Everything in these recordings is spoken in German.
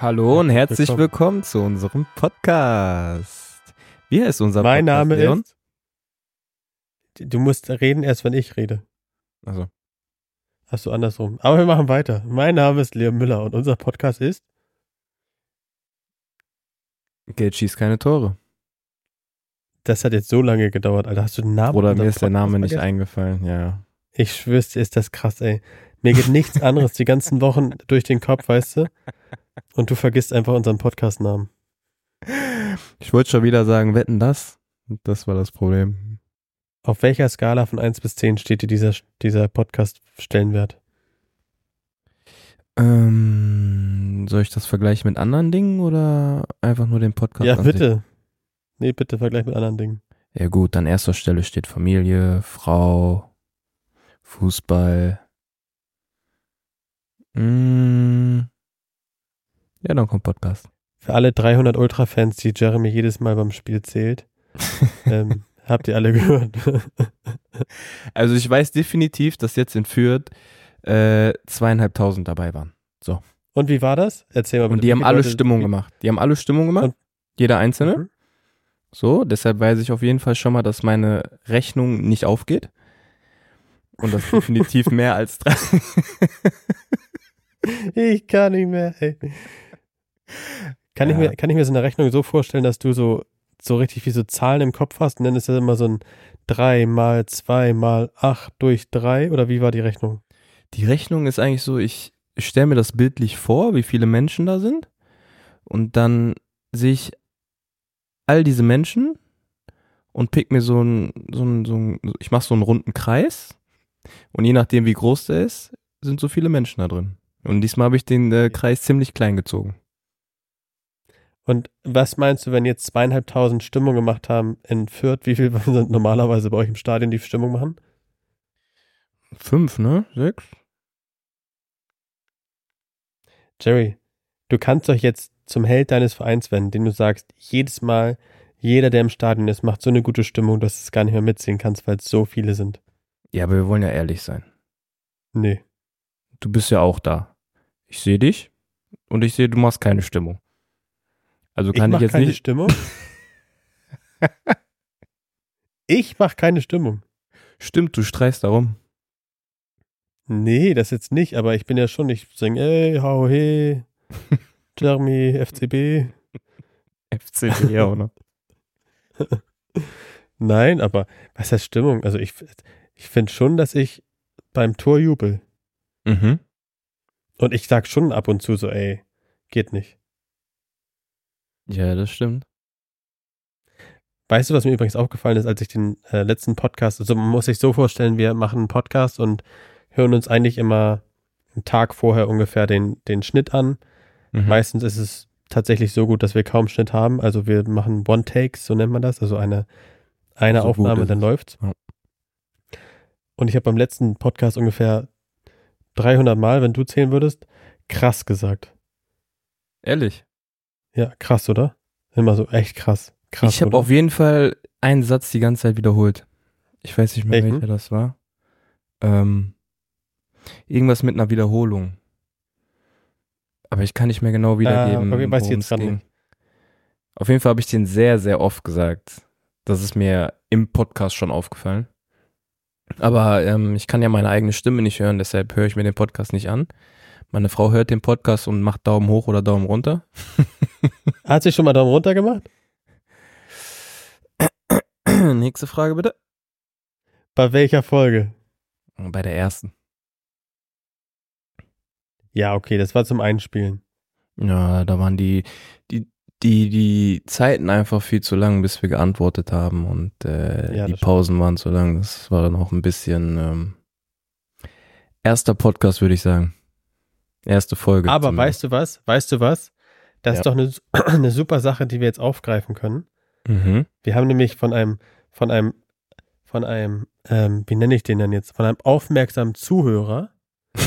Hallo und herzlich willkommen, zu unserem Podcast. Wie heißt unser Mein Podcast? Name Leon? ist. Du musst reden erst, wenn ich rede. Also, Hast du andersrum. Aber wir machen weiter. Mein Name ist Leon Müller und unser Podcast ist. Geld schießt keine Tore. Das hat jetzt so lange gedauert, Alter. Hast du den Namen? Oder mir ist der Podcasts Name nicht vergessen? eingefallen, ja. Ich schwör's dir, ist das krass, ey. Mir geht nichts anderes die ganzen Wochen durch den Kopf, weißt du? Und du vergisst einfach unseren Podcast-Namen. Ich wollte schon wieder sagen, wetten das? Das war das Problem. Auf welcher Skala von 1 bis 10 steht dir dieser, dieser Podcast-Stellenwert? Ähm, soll ich das vergleichen mit anderen Dingen oder einfach nur den Podcast? ja, sich? bitte. Nee, bitte vergleich mit anderen Dingen. Ja gut, an erster Stelle steht Familie, Frau, Fußball. Mm. Ja, dann kommt Podcast. Für alle 300 Ultra-Fans, die Jeremy jedes Mal beim Spiel zählt, ähm, habt ihr alle gehört. Also ich weiß definitiv, dass jetzt in Fürth äh, zweieinhalbtausend dabei waren. Und wie war das? Erzähl mal bitte. Und die haben alle Leute- Stimmung gemacht. Die haben alle Stimmung gemacht. Und- Jeder einzelne. Mhm. So, deshalb weiß ich auf jeden Fall schon mal, dass meine Rechnung nicht aufgeht. Und das definitiv mehr als drei. Ich kann nicht mehr, ey. Kann, ich Ja. mir, kann ich mir so eine Rechnung so vorstellen, dass du so, so richtig wie so Zahlen im Kopf hast und dann ist das immer so ein 3 mal 2 mal 8 durch 3 oder wie war die Rechnung? Die Rechnung ist eigentlich so, ich stelle mir das bildlich vor, wie viele Menschen da sind. Und dann sehe ich all diese Menschen und pick mir so einen, so einen, so einen ich mache so einen runden Kreis. Und je nachdem, wie groß der ist, sind so viele Menschen da drin. Und diesmal habe ich den äh, Kreis ziemlich klein gezogen. Und was meinst du, wenn jetzt zweieinhalbtausend Stimmung gemacht haben in Fürth, wie viel sind normalerweise bei euch im Stadion, die Stimmung machen? Fünf, ne? Sechs? Jerry, du kannst doch jetzt zum Held deines Vereins werden, den du sagst, jedes Mal, jeder, der im Stadion ist, macht so eine gute Stimmung, dass du es gar nicht mehr mitsehen kannst, weil es so viele sind. Ja, aber wir wollen ja ehrlich sein. Nee. Du bist ja auch da. Ich sehe dich und ich sehe, du machst keine Stimmung. Also kann ich, mach jetzt keine nicht. Stimmung. ich mach keine Stimmung. Stimmt, du streichst darum. Nee, das jetzt nicht, aber ich bin ja schon, ich singe, ey, hau he, Jeremy, FCB. FCB ja, oder? Nein, aber was heißt Stimmung? Also ich, ich finde schon, dass ich beim Tor jubel. Mhm. Und ich sag schon ab und zu so, ey, geht nicht. Ja, das stimmt. Weißt du, was mir übrigens aufgefallen ist, als ich den äh, letzten Podcast, also man muss sich so vorstellen, wir machen einen Podcast und hören uns eigentlich immer einen Tag vorher ungefähr den, den Schnitt an. Mhm. Meistens ist es tatsächlich so gut, dass wir kaum Schnitt haben. Also wir machen One-Takes, so nennt man das, also eine, eine So Aufnahme, dann läuft's. Ja. Und ich habe beim letzten Podcast ungefähr 300 Mal, wenn du zählen würdest, krass gesagt. Ehrlich. Ja, krass, oder? Immer so, echt krass. Krass, ich habe auf jeden Fall einen Satz die ganze Zeit wiederholt. Ich weiß nicht mehr, Welchen? welcher das war. Ähm, irgendwas mit einer Wiederholung. Aber ich kann nicht mehr genau wiedergeben. Okay, weiß ich jetzt ging. nicht. Auf jeden Fall habe ich den sehr, sehr oft gesagt. Das ist mir im Podcast schon aufgefallen. Aber ähm, ich kann ja meine eigene Stimme nicht hören, deshalb höre ich mir den Podcast nicht an. Meine Frau hört den Podcast und macht Daumen hoch oder Daumen runter. Hat sich schon mal Daumen runter gemacht? Nächste Frage bitte. Bei welcher Folge? Bei der ersten. Ja, okay, das war zum Einspielen. Ja, da waren die, die, die, die Zeiten einfach viel zu lang, bis wir geantwortet haben und äh, Ja, die Pausen waren zu lang. Das war dann auch ein bisschen ähm, erster Podcast, würde ich sagen. Erste Folge. Aber zumindest. weißt du was? Weißt du was? Das Ja. ist doch eine, eine super Sache, die wir jetzt aufgreifen können. Mhm. Wir haben nämlich von einem, von einem, von einem, ähm, wie nenne ich den denn jetzt? Von einem aufmerksamen Zuhörer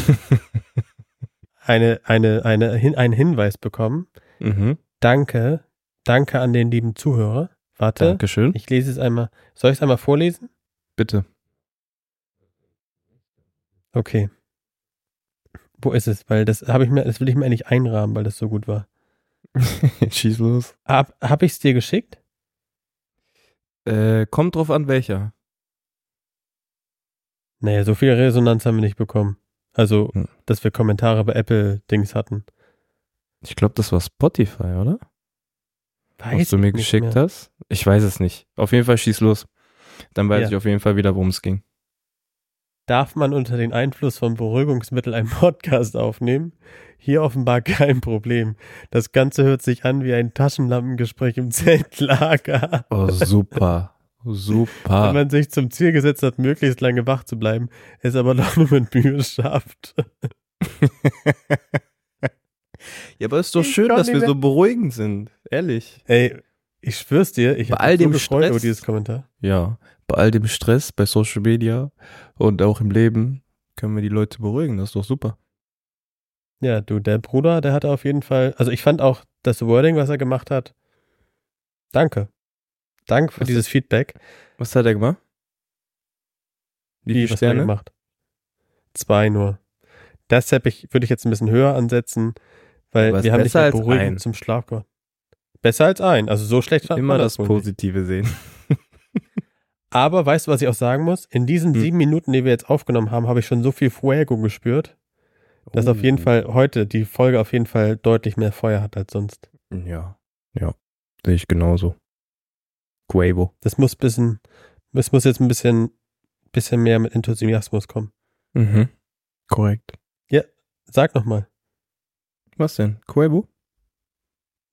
eine, eine, eine, hin, einen Hinweis bekommen. mhm. Danke, danke an den lieben Zuhörer. Warte, Dankeschön. ich lese es einmal. Soll ich es einmal vorlesen? Bitte. Okay. Wo ist es? Weil das habe ich mir, das will ich mir eigentlich einrahmen, weil das so gut war. Schieß los. Hab, hab ich es dir geschickt? Äh, kommt drauf an, welcher. Nee, so viel Resonanz haben wir nicht bekommen. Also, Hm. dass wir Kommentare bei Apple-Dings hatten. Ich glaube, das war Spotify, oder? Was du mir geschickt mehr. hast? Ich weiß es nicht. Auf jeden Fall schieß los. Dann weiß Ja. ich auf jeden Fall wieder, worum es ging. Darf man unter den Einfluss von Beruhigungsmitteln einen Podcast aufnehmen? Hier offenbar kein Problem. Das Ganze hört sich an wie ein Taschenlampengespräch im Zeltlager. Oh, super. Wenn super. man sich zum Ziel gesetzt hat, möglichst lange wach zu bleiben, es aber doch nur mit Mühe schafft. ja, aber ist doch Ich schön, dass wir mehr- so beruhigend sind. Ehrlich. Ey, ich schwör's dir, ich habe so gefreut Stress- über dieses Kommentar. Ja. Bei all dem Stress, bei Social Media und auch im Leben können wir die Leute beruhigen. Das ist doch super. Ja, du, der Bruder, der hatte auf jeden Fall, also ich fand auch das Wording, was er gemacht hat. Danke. Danke für Was dieses Feedback. Was hat er gemacht? Wie viele was hat er Sterne? gemacht? Zwei nur. Das ich, würde ich jetzt ein bisschen höher ansetzen, weil ist wir haben dich ja als beruhigend zum Schlaf gebracht. Besser als ein. Also so schlecht fand Immer man das nicht. Positive sehen. Aber weißt du, was ich auch sagen muss? In diesen Hm. sieben Minuten, die wir jetzt aufgenommen haben, habe ich schon so viel Fuego gespürt, dass auf Oh. jeden Fall heute die Folge auf jeden Fall deutlich mehr Feuer hat als sonst. Ja. Ja. Sehe ich genauso. Quavo. Das muss bisschen, es muss jetzt ein bisschen, bisschen mehr mit Enthusiasmus kommen. Mhm. Korrekt. Sag noch mal. Was denn? Quavo?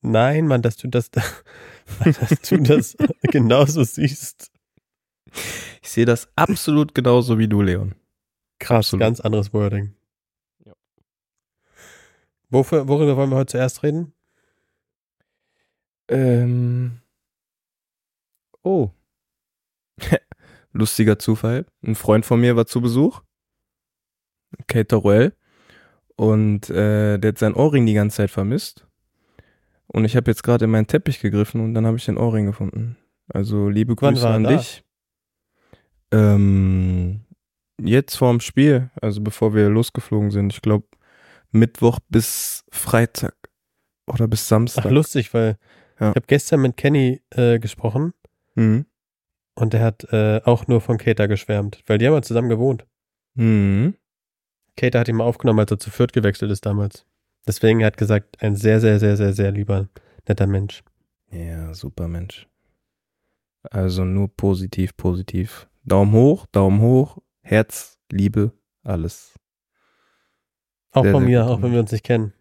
Nein, Mann, dass du das, dass du das genauso siehst. Ich sehe das absolut genauso wie du, Leon. Krass, Absolut. ganz anderes Wording. Ja. Wofür, worüber wollen wir heute zuerst reden? Ähm. Oh. Lustiger Zufall. Ein Freund von mir war zu Besuch. Kate Ruel. Und äh, der hat sein Ohrring die ganze Zeit vermisst. Und ich habe jetzt gerade in meinen Teppich gegriffen und dann habe ich den Ohrring gefunden. Also liebe Wann Grüße war an da? dich. Ähm, jetzt vorm Spiel, also bevor wir losgeflogen sind. Ich glaube Mittwoch bis Freitag oder bis Samstag. Ach, lustig, weil Ja. ich habe gestern mit Kenny äh, gesprochen Mhm. und der hat äh, auch nur von Kater geschwärmt, weil die haben ja zusammen gewohnt. Mhm. Kater hat ihn mal aufgenommen, als er zu Fürth gewechselt ist damals. Deswegen er hat gesagt, ein sehr, sehr, sehr, sehr, sehr lieber, netter Mensch. Ja, super Mensch. Also nur positiv, positiv. Daumen hoch, Daumen hoch, Herz, Liebe, alles. Auch Sehr, von mir, auch wenn wir uns nicht kennen.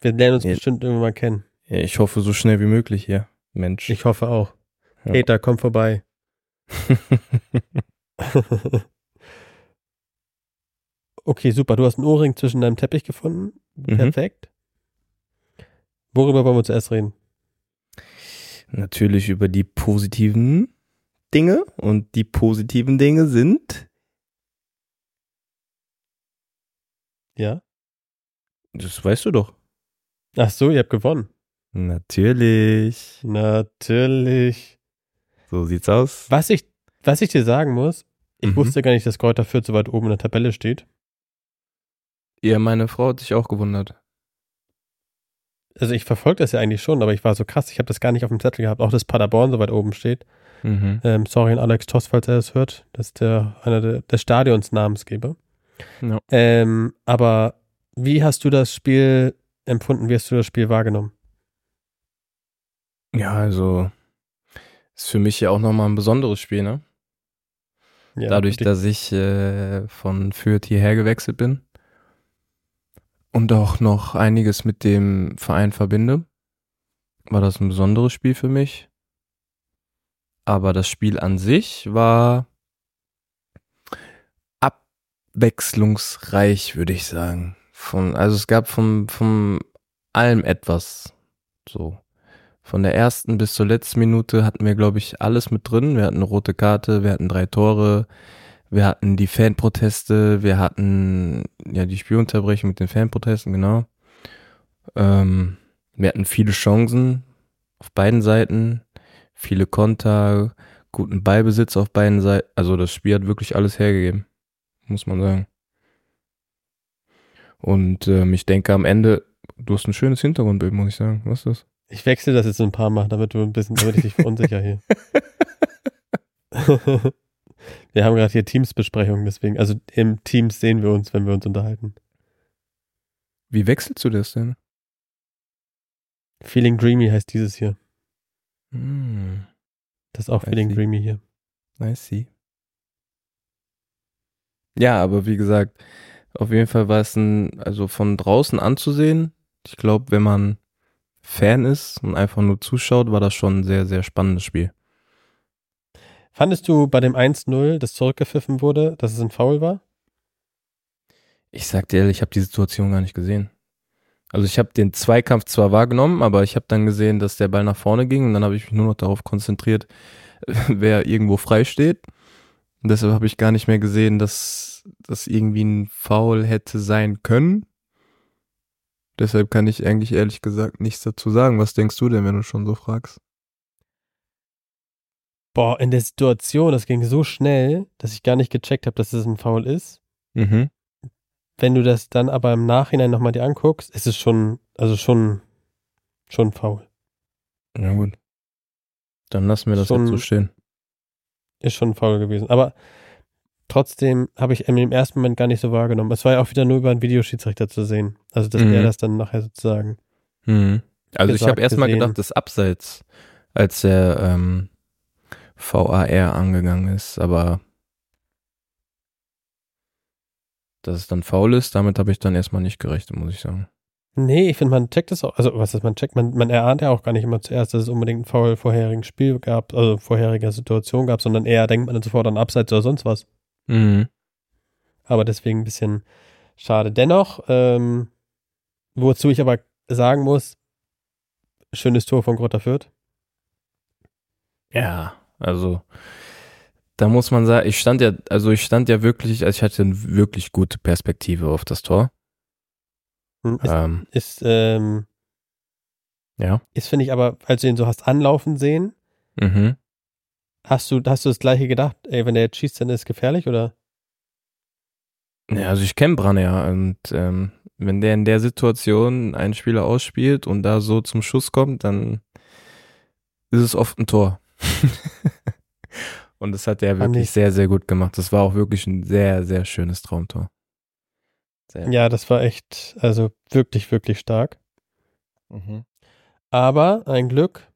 Wir lernen uns Ja. bestimmt irgendwann mal kennen. Ja, ich hoffe so schnell wie möglich hier, Mensch. Ich hoffe auch. Ja. Kater, komm vorbei. okay, super. Du hast einen Ohrring zwischen deinem Teppich gefunden. Mhm. Perfekt. Worüber wollen wir zuerst reden? Natürlich über die positiven Dinge und die positiven Dinge sind, Ja? das weißt du doch. Ach so, ihr habt gewonnen. Natürlich. Natürlich. So sieht's aus. Was ich, was ich dir sagen muss, ich Mhm. wusste gar nicht, dass Kräuter Fürth so weit oben in der Tabelle steht. Ja, meine Frau hat sich auch gewundert. Also ich verfolge das ja eigentlich schon, aber ich war so krass, ich habe das gar nicht auf dem Zettel gehabt, auch dass Paderborn so weit oben steht. Mhm. Ähm, sorry an Alex Toss, falls er das hört. Das ist der, einer der, des Stadions Namensgeber. Ja. Ähm, aber wie hast du das Spiel empfunden? Wie hast du das Spiel wahrgenommen? Ja, also Ist für mich ja auch nochmal ein besonderes Spiel, ne? Ja, Dadurch, dass ich äh, von Fürth hierher gewechselt bin und auch noch einiges mit dem Verein verbinde, war das ein besonderes Spiel für mich. Aber das Spiel an sich war abwechslungsreich, würde ich sagen. Von, also es gab von, von allem etwas. So. Von der ersten bis zur letzten Minute hatten wir, glaube ich, alles mit drin. Wir hatten eine rote Karte, wir hatten drei Tore, wir hatten die Fanproteste, wir hatten ja die Spielunterbrechung mit den Fanprotesten, genau. Ähm, wir hatten viele Chancen auf beiden Seiten, viele Konter, guten Ballbesitz auf beiden Seiten. Also das Spiel hat wirklich alles hergegeben, muss man sagen. Und ähm, ich denke am Ende, du hast ein schönes Hintergrundbild, muss ich sagen. Was ist das? Ich wechsle das jetzt ein paar Mal, damit du ein bisschen, damit ich dich verunsicher hier. wir haben gerade hier Teamsbesprechungen, deswegen, also im Teams sehen wir uns, wenn wir uns unterhalten. Wie wechselst du das denn? Feeling Dreamy heißt dieses hier. Hm, Das ist auch I Feeling see. Dreamy hier. I see. Ja, aber wie gesagt, auf jeden Fall war es ein, also von draußen anzusehen. Ich glaube, wenn man Fan ist und einfach nur zuschaut, war das schon ein sehr, sehr spannendes Spiel. Fandest du bei dem 1-0, das zurückgepfiffen wurde, dass es ein Foul war? Ich sag dir ehrlich, ich habe die Situation gar nicht gesehen. Also ich habe den Zweikampf zwar wahrgenommen, aber ich habe dann gesehen, dass der Ball nach vorne ging und dann habe ich mich nur noch darauf konzentriert, wer irgendwo frei steht. Und deshalb habe ich gar nicht mehr gesehen, dass das irgendwie ein Foul hätte sein können. Deshalb kann ich eigentlich ehrlich gesagt nichts dazu sagen. Was denkst du denn, wenn du schon so fragst? Boah, in der Situation, das ging so schnell, dass ich gar nicht gecheckt habe, dass es ein Foul ist. Mhm. Wenn du das dann aber im Nachhinein nochmal dir anguckst, ist es schon, also schon, schon faul. Ja gut. Dann lassen wir das Schon- jetzt so stehen. Ist schon faul gewesen. Aber trotzdem habe ich im ersten Moment gar nicht so wahrgenommen. Es war ja auch wieder nur über einen Videoschiedsrichter zu sehen. Also, dass Mhm. der das dann nachher sozusagen. Mhm. Also ich habe erstmal gedacht, das Abseits, als der ähm, VAR angegangen ist, aber dass es dann faul ist, damit habe ich dann erstmal nicht gerechnet, muss ich sagen. Nee, ich finde, man checkt das auch. Also, was ist, man checkt, man, man erahnt ja auch gar nicht immer zuerst, dass es unbedingt ein Foul vorherigen Spiel gab, also vorheriger Situation gab, sondern eher denkt man dann sofort an Abseits oder sonst was. Mhm. aber deswegen ein bisschen schade. Dennoch, ähm, wozu ich aber sagen muss, schönes Tor von Grotter Fürth. Ja, also da muss man sagen, ich stand ja, also ich stand ja wirklich, also ich hatte eine wirklich gute Perspektive auf das Tor. Hm, Ist, Ähm, ist, ähm, ja. ist finde ich aber, als du ihn so hast anlaufen sehen, Mhm. hast du, hast du das gleiche gedacht, ey, wenn der jetzt schießt, dann ist es gefährlich, oder? Ja, also ich kenne Branne ja und ähm, wenn der in der Situation einen Spieler ausspielt und da so zum Schuss kommt, dann ist es oft ein Tor. und das hat er wirklich ich- sehr, sehr gut gemacht. Das war auch wirklich ein sehr, sehr schönes Traumtor. Sehr. Ja, das war echt, also wirklich, wirklich stark. Mhm. Aber ein Glück,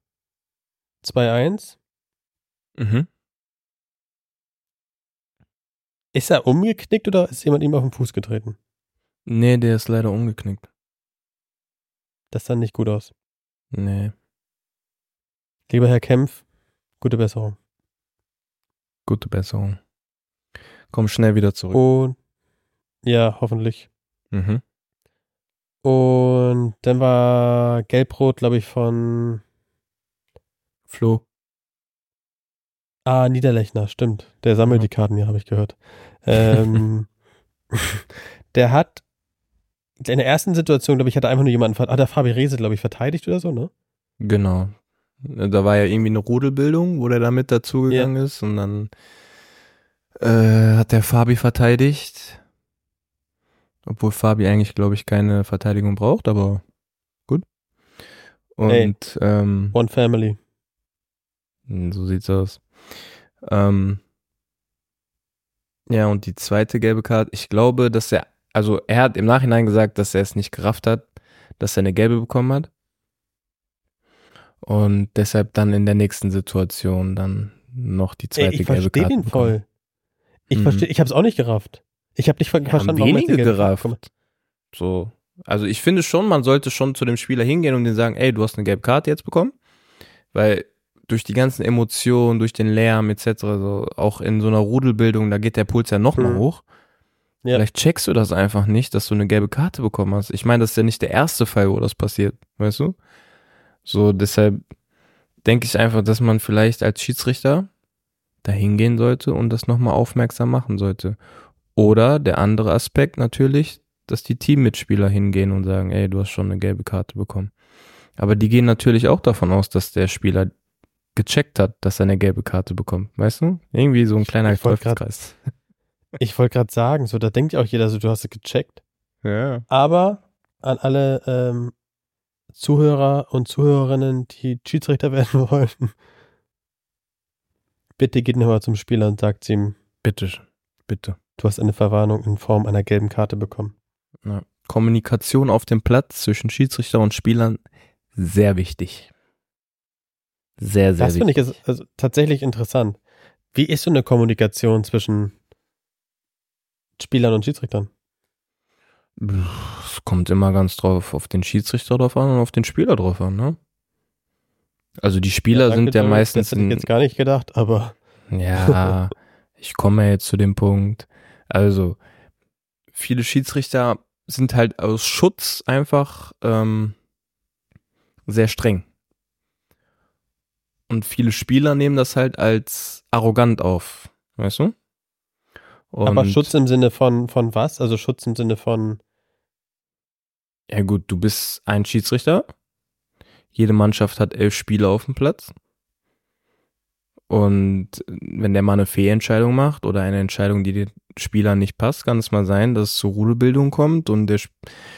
2-1. Mhm. Ist er umgeknickt oder ist jemand ihm auf den Fuß getreten? Nee, der ist leider umgeknickt. Das sah nicht gut aus. Nee. Lieber Herr Kempf, gute Besserung. Gute Besserung. Komm schnell wieder zurück. Und ja, hoffentlich. Mhm. Und dann war Gelb-Rot, glaube ich, von Flo. Ah, Niederlechner, stimmt. Der sammelt Ja. die Karten, ja, habe ich gehört. Ähm, der hat in der ersten Situation, glaube ich, hat er einfach nur jemanden, hat der Fabi Rehse, glaube ich, verteidigt oder so, ne? Genau. Da war ja irgendwie eine Rudelbildung, wo der da mit dazugegangen ist und dann äh, hat der Fabi verteidigt. Obwohl Fabi eigentlich, glaube ich, keine Verteidigung braucht, aber gut. Und Ey. ähm, One Family. so sieht's aus. Ähm, ja, und die zweite gelbe Karte, ich glaube, dass er, also er hat im Nachhinein gesagt, dass er es nicht gerafft hat, dass er eine gelbe bekommen hat. Und deshalb dann in der nächsten Situation dann noch die zweite Ey, ich gelbe verstehe Karte den bekommen. voll. Ich Mhm. verstehe, ich habe es auch nicht gerafft. Ich habe nicht ver Ja, haben verstanden, warum er wenige gelbe Karte gerafft. So. Also ich finde schon, man sollte schon zu dem Spieler hingehen und den sagen, ey, du hast eine gelbe Karte jetzt bekommen. Weil durch die ganzen Emotionen, durch den Lärm etc., so auch in so einer Rudelbildung, da geht der Puls ja noch mal Mhm. hoch. Ja. Vielleicht checkst du das einfach nicht, dass du eine gelbe Karte bekommen hast. Ich meine, das ist ja nicht der erste Fall, wo das passiert, weißt du? So, deshalb denke ich einfach, dass man vielleicht als Schiedsrichter da hingehen sollte und das nochmal aufmerksam machen sollte. Oder der andere Aspekt natürlich, dass die Teammitspieler hingehen und sagen, ey, du hast schon eine gelbe Karte bekommen. Aber die gehen natürlich auch davon aus, dass der Spieler gecheckt hat, dass er eine gelbe Karte bekommt. Weißt du? Irgendwie so ein kleiner Ich grad- Teufelskreis. Ich wollte gerade sagen, so da denkt ja auch jeder, so du hast es gecheckt. Ja. Aber an alle ähm, Zuhörer und Zuhörerinnen, die Schiedsrichter werden wollen, bitte geht nochmal zum Spieler und sagt ihm, Bitte, bitte. du hast eine Verwarnung in Form einer gelben Karte bekommen. Ja. Kommunikation auf dem Platz zwischen Schiedsrichter und Spielern, sehr wichtig. Sehr, sehr Das finde wichtig. ich ist, also, tatsächlich interessant. Wie ist so eine Kommunikation zwischen Spielern und Schiedsrichtern? Es kommt immer ganz drauf auf den Schiedsrichter drauf an und auf den Spieler drauf an, ne? Also die Spieler danke, sind ja meistens Das hätte ich jetzt gar nicht gedacht, aber Ja, ich komme ja jetzt zu dem Punkt. Also, viele Schiedsrichter sind halt aus Schutz einfach ähm, sehr streng. Und viele Spieler nehmen das halt als arrogant auf, weißt du? Und, aber Schutz im Sinne von, von was? Also Schutz im Sinne von, Ja gut, du bist ein Schiedsrichter. Jede Mannschaft hat elf Spieler auf dem Platz. Und wenn der mal eine Fehlentscheidung macht oder eine Entscheidung, die den Spielern nicht passt, kann es mal sein, dass es zur Rudelbildung kommt und der Sch-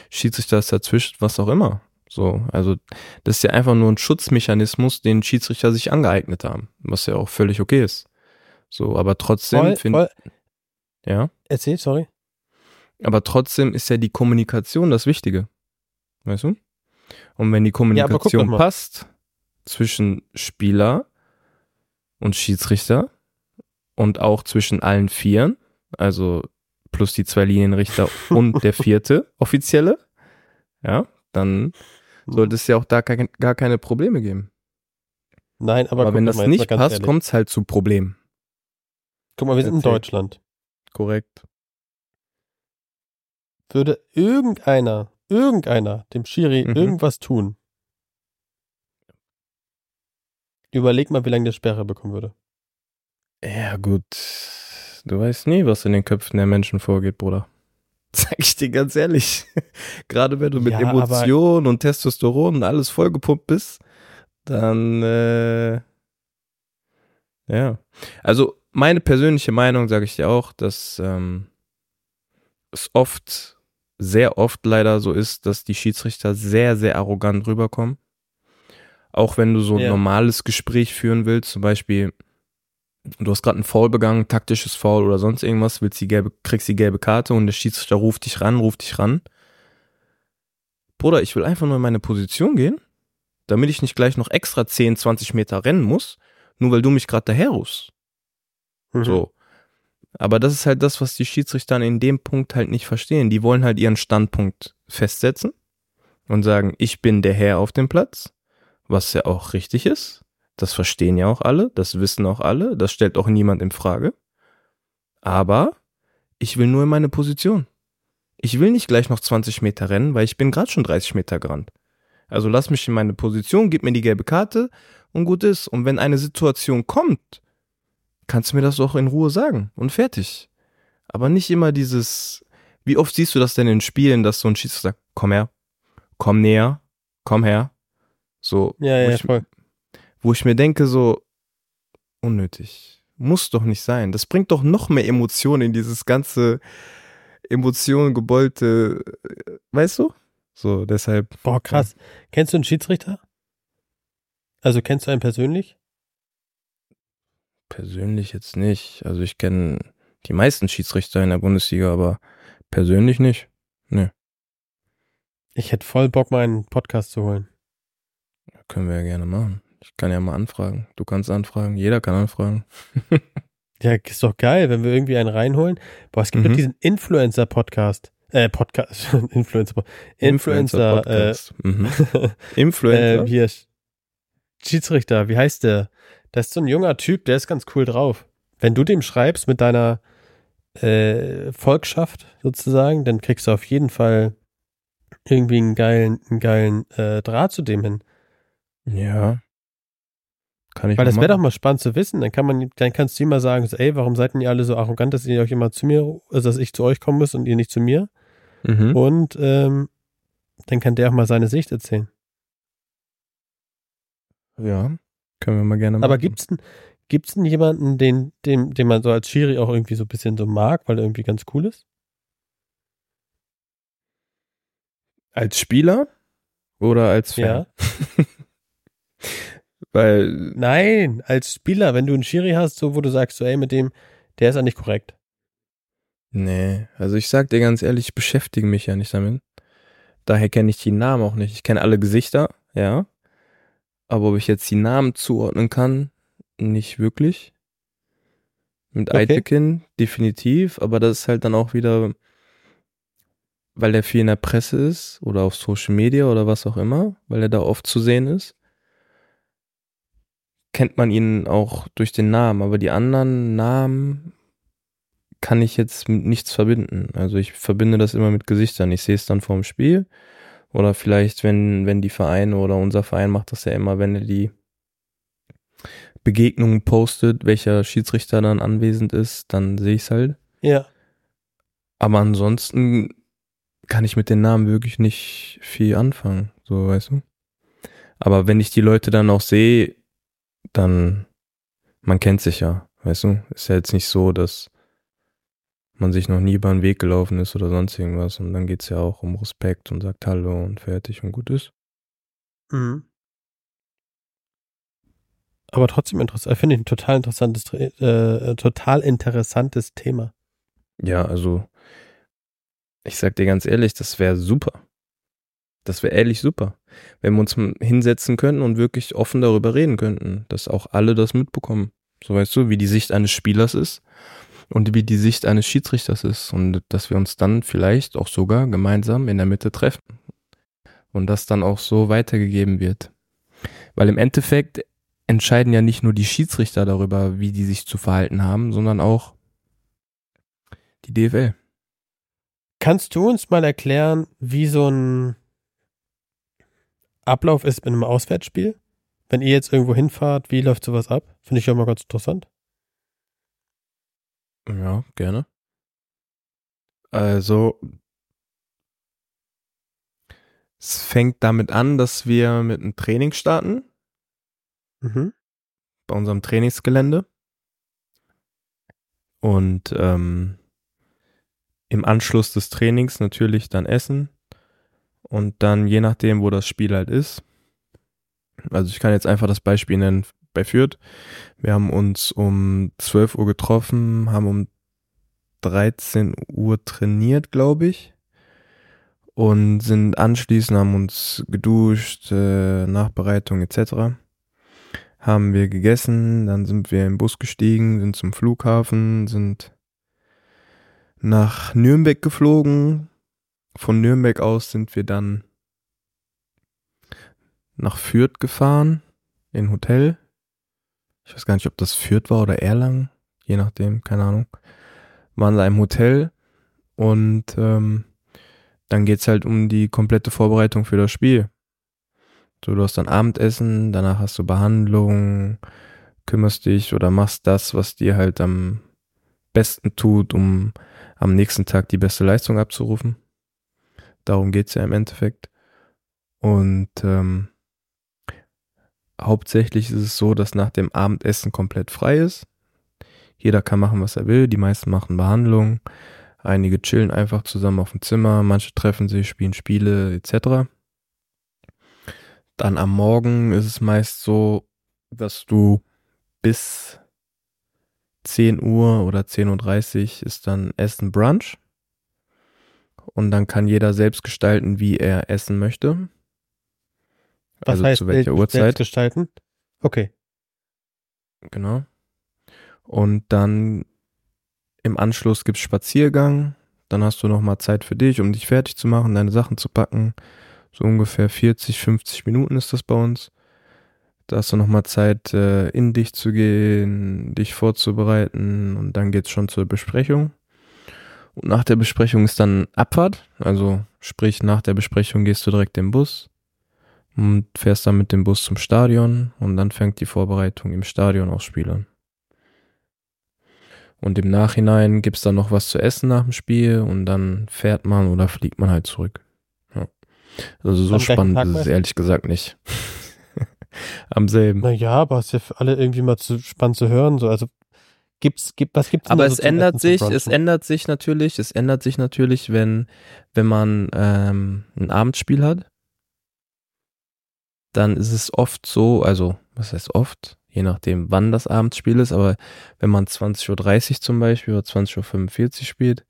Schiedsrichter ist dazwischen, was auch immer. So, also das ist ja einfach nur ein Schutzmechanismus, den Schiedsrichter sich angeeignet haben, was ja auch völlig okay ist. So, aber trotzdem finde voll, ja, erzähl, sorry. aber trotzdem ist ja die Kommunikation das Wichtige. Weißt du? Und wenn die Ja, Kommunikation mal. passt zwischen Spieler und Schiedsrichter und auch zwischen allen Vieren, also plus die zwei Linienrichter und der vierte Offizielle, ja, dann sollte es ja auch da gar, keine Probleme geben. Nein, aber, Aber, wenn das nicht passt, kommt es halt zu Problemen. Guck mal, wir sind in. Deutschland. Korrekt. Würde irgendeiner, irgendeiner dem Schiri Mhm. irgendwas tun, überleg mal, wie lange der Sperre bekommen würde. Ja, gut. Du weißt nie, was in den Köpfen der Menschen vorgeht, Bruder. Sag ich dir ganz ehrlich. Gerade wenn du mit Ja, Emotionen und Testosteron und alles vollgepumpt bist, dann, äh, ja. Also, meine persönliche Meinung, sage ich dir auch, dass ähm, es oft, sehr oft leider so ist, dass die Schiedsrichter sehr, sehr arrogant rüberkommen. Auch wenn du so ein Ja. normales Gespräch führen willst, zum Beispiel, du hast gerade einen Foul begangen, taktisches Foul oder sonst irgendwas, willst die gelbe, kriegst die gelbe Karte und der Schiedsrichter ruft dich ran, ruft dich ran. Bruder, ich will einfach nur in meine Position gehen, damit ich nicht gleich noch extra 10, 20 Meter rennen muss, nur weil du mich gerade daher rufst. Mhm. So. Aber das ist halt das, was die Schiedsrichter in dem Punkt halt nicht verstehen. Die wollen halt ihren Standpunkt festsetzen und sagen, ich bin der Herr auf dem Platz, was ja auch richtig ist. Das verstehen ja auch alle, das wissen auch alle, das stellt auch niemand in Frage. Aber ich will nur in meine Position. Ich will nicht gleich noch 20 Meter rennen, weil ich bin gerade schon 30 Meter gerannt. Also lass mich in meine Position, gib mir die gelbe Karte und gut ist. Und wenn eine Situation kommt, kannst du mir das doch in Ruhe sagen und fertig. Aber nicht immer dieses, wie oft siehst du das denn in Spielen, dass so ein Schiedsrichter sagt, komm her, komm näher, komm her. So, Ja, wo, ja, ich, voll. wo ich mir denke, so, unnötig. Muss doch nicht sein. Das bringt doch noch mehr Emotionen in dieses ganze Emotionen gebollte, äh, weißt du? So, deshalb. Boah, krass. Kennst du einen Schiedsrichter? Also kennst du einen persönlich? Persönlich jetzt nicht. Also ich kenne die meisten Schiedsrichter in der Bundesliga, aber persönlich nicht. Ich hätte voll Bock, mal einen Podcast zu holen. Können wir ja gerne machen. Ich kann ja mal anfragen. Du kannst anfragen. Jeder kann anfragen. Ja, ist doch geil, wenn wir irgendwie einen reinholen. Boah, es gibt Mhm. doch diesen Influencer-Podcast. Äh, Podcast. Influencer. Influencer. äh, Podcast. mhm. Influencer. Äh, hier. Schiedsrichter, wie heißt der? Das ist so ein junger Typ, der ist ganz cool drauf. Wenn du dem schreibst mit deiner äh, Volkschaft sozusagen, dann kriegst du auf jeden Fall irgendwie einen geilen, einen geilen äh, Draht zu dem hin. ja. Kann ich Weil das wäre doch mal spannend zu wissen. Dann kann man, dann kannst du ihm mal sagen, so, ey, warum seid denn ihr alle so arrogant, dass ihr euch immer zu mir, also dass ich zu euch kommen muss und ihr nicht zu mir? Mhm. Und ähm, dann kann der auch mal seine Sicht erzählen. Ja. Können wir mal gerne machen. Aber gibt's denn, gibt's denn jemanden, den, den, den man so als Schiri auch irgendwie so ein bisschen so mag, weil er irgendwie ganz cool ist? Als Spieler oder als Fan? Ja. Weil, Nein, als Spieler, wenn du einen Schiri hast, so wo du sagst, so, ey, mit dem, der ist ja nicht korrekt. nee, also ich sag dir ganz ehrlich, ich beschäftige mich ja nicht damit. Daher kenne ich die Namen auch nicht. Ich kenne alle Gesichter, ja. Aber ob ich jetzt die Namen zuordnen kann, nicht wirklich. Mit Okay. Eitekin definitiv, aber das ist halt dann auch wieder, weil der viel in der Presse ist oder auf Social Media oder was auch immer, weil er da oft zu sehen ist, kennt man ihn auch durch den Namen, aber die anderen Namen kann ich jetzt mit nichts verbinden. Also ich verbinde das immer mit Gesichtern. Ich sehe es dann vorm Spiel oder vielleicht, wenn, wenn die Vereine oder unser Verein macht das ja immer, wenn er die Begegnungen postet, welcher Schiedsrichter dann anwesend ist, dann sehe ich es halt. Ja. Aber ansonsten kann ich mit den Namen wirklich nicht viel anfangen, so weißt du. Aber wenn ich die Leute dann auch sehe, dann man kennt sich ja, weißt du. Ist ja jetzt nicht so, dass man sich noch nie über den Weg gelaufen ist oder sonst irgendwas. Und dann geht's ja auch um Respekt und sagt Hallo und fertig und gut ist. Mhm. Aber trotzdem interessant, finde ich ein total interessantes, äh, total interessantes Thema. Ja, also ich sag dir ganz ehrlich, das wäre super. Das wäre ehrlich super, wenn wir uns hinsetzen könnten und wirklich offen darüber reden könnten, dass auch alle das mitbekommen. So weißt du, wie die Sicht eines Spielers ist und wie die Sicht eines Schiedsrichters ist und dass wir uns dann vielleicht auch sogar gemeinsam in der Mitte treffen und das dann auch so weitergegeben wird. Weil im Endeffekt entscheiden ja nicht nur die Schiedsrichter darüber, wie die sich zu verhalten haben, sondern auch die DFL. Kannst du uns mal erklären, wie so ein Ablauf ist mit einem Auswärtsspiel? Wenn ihr jetzt irgendwo hinfahrt, wie läuft sowas ab? Finde ich ja mal ganz interessant. Ja, gerne. Also, es fängt damit an, dass wir mit einem Training starten, Mhm. bei unserem Trainingsgelände. Und ähm, im Anschluss des Trainings natürlich dann essen. Und dann je nachdem, wo das Spiel halt ist. Also ich kann jetzt einfach das Beispiel nennen bei Fürth. Wir haben uns um 12 Uhr getroffen, haben um 13 Uhr trainiert, glaube ich. Und sind anschließend, haben uns geduscht, äh, Nachbereitung etc. Haben wir gegessen, dann sind wir im Bus gestiegen, sind zum Flughafen, sind nach Nürnberg geflogen. Von Nürnberg aus sind wir dann nach Fürth gefahren, in Hotel. Ich weiß gar nicht, ob das Fürth war oder Erlangen, je nachdem, keine Ahnung. Waren da im Hotel und ähm, dann geht's halt um die komplette Vorbereitung für das Spiel. So, du hast dann Abendessen, danach hast du Behandlung, kümmerst dich oder machst das, was dir halt am besten tut, um am nächsten Tag die beste Leistung abzurufen. Darum geht's ja im Endeffekt. Und ähm, hauptsächlich ist es so, dass nach dem Abendessen komplett frei ist. Jeder kann machen, was er will. Die meisten machen Behandlung. Einige chillen einfach zusammen auf dem Zimmer. Manche treffen sich, spielen Spiele etc. Dann am Morgen ist es meist so, dass du bis 10 Uhr oder 10.30 Uhr ist dann Essen Brunch. Und dann kann jeder selbst gestalten, wie er essen möchte. Was also heißt zu welcher Bild Uhrzeit. gestalten? Okay. Genau. Und dann im Anschluss gibt's Spaziergang. Dann hast du nochmal Zeit für dich, um dich fertig zu machen, deine Sachen zu packen. So ungefähr 40, 50 Minuten ist das bei uns. Da hast du nochmal Zeit, äh, in dich zu gehen, dich vorzubereiten und dann geht's schon zur Besprechung. Und nach der Besprechung ist dann Abfahrt. Also sprich, nach der Besprechung gehst du direkt im Bus und fährst dann mit dem Bus zum Stadion und dann fängt die Vorbereitung im Stadion aufs Spiel an. Und im Nachhinein gibt's dann noch was zu essen nach dem Spiel und dann fährt man oder fliegt man halt zurück. Ja. Also so Am spannend ist es ehrlich gesagt nicht. Am selben. Naja, aber ist ja für alle irgendwie mal zu spannend zu hören. So, also gibt's, gibt, was gibt's Aber da so es zum ändert sich, es ändert sich natürlich, es ändert sich natürlich, wenn, wenn man ähm, ein Abendspiel hat, dann ist es oft so, also was heißt oft, je nachdem wann das Abendspiel ist, aber wenn man 20.30 Uhr zum Beispiel oder 20.45 Uhr spielt,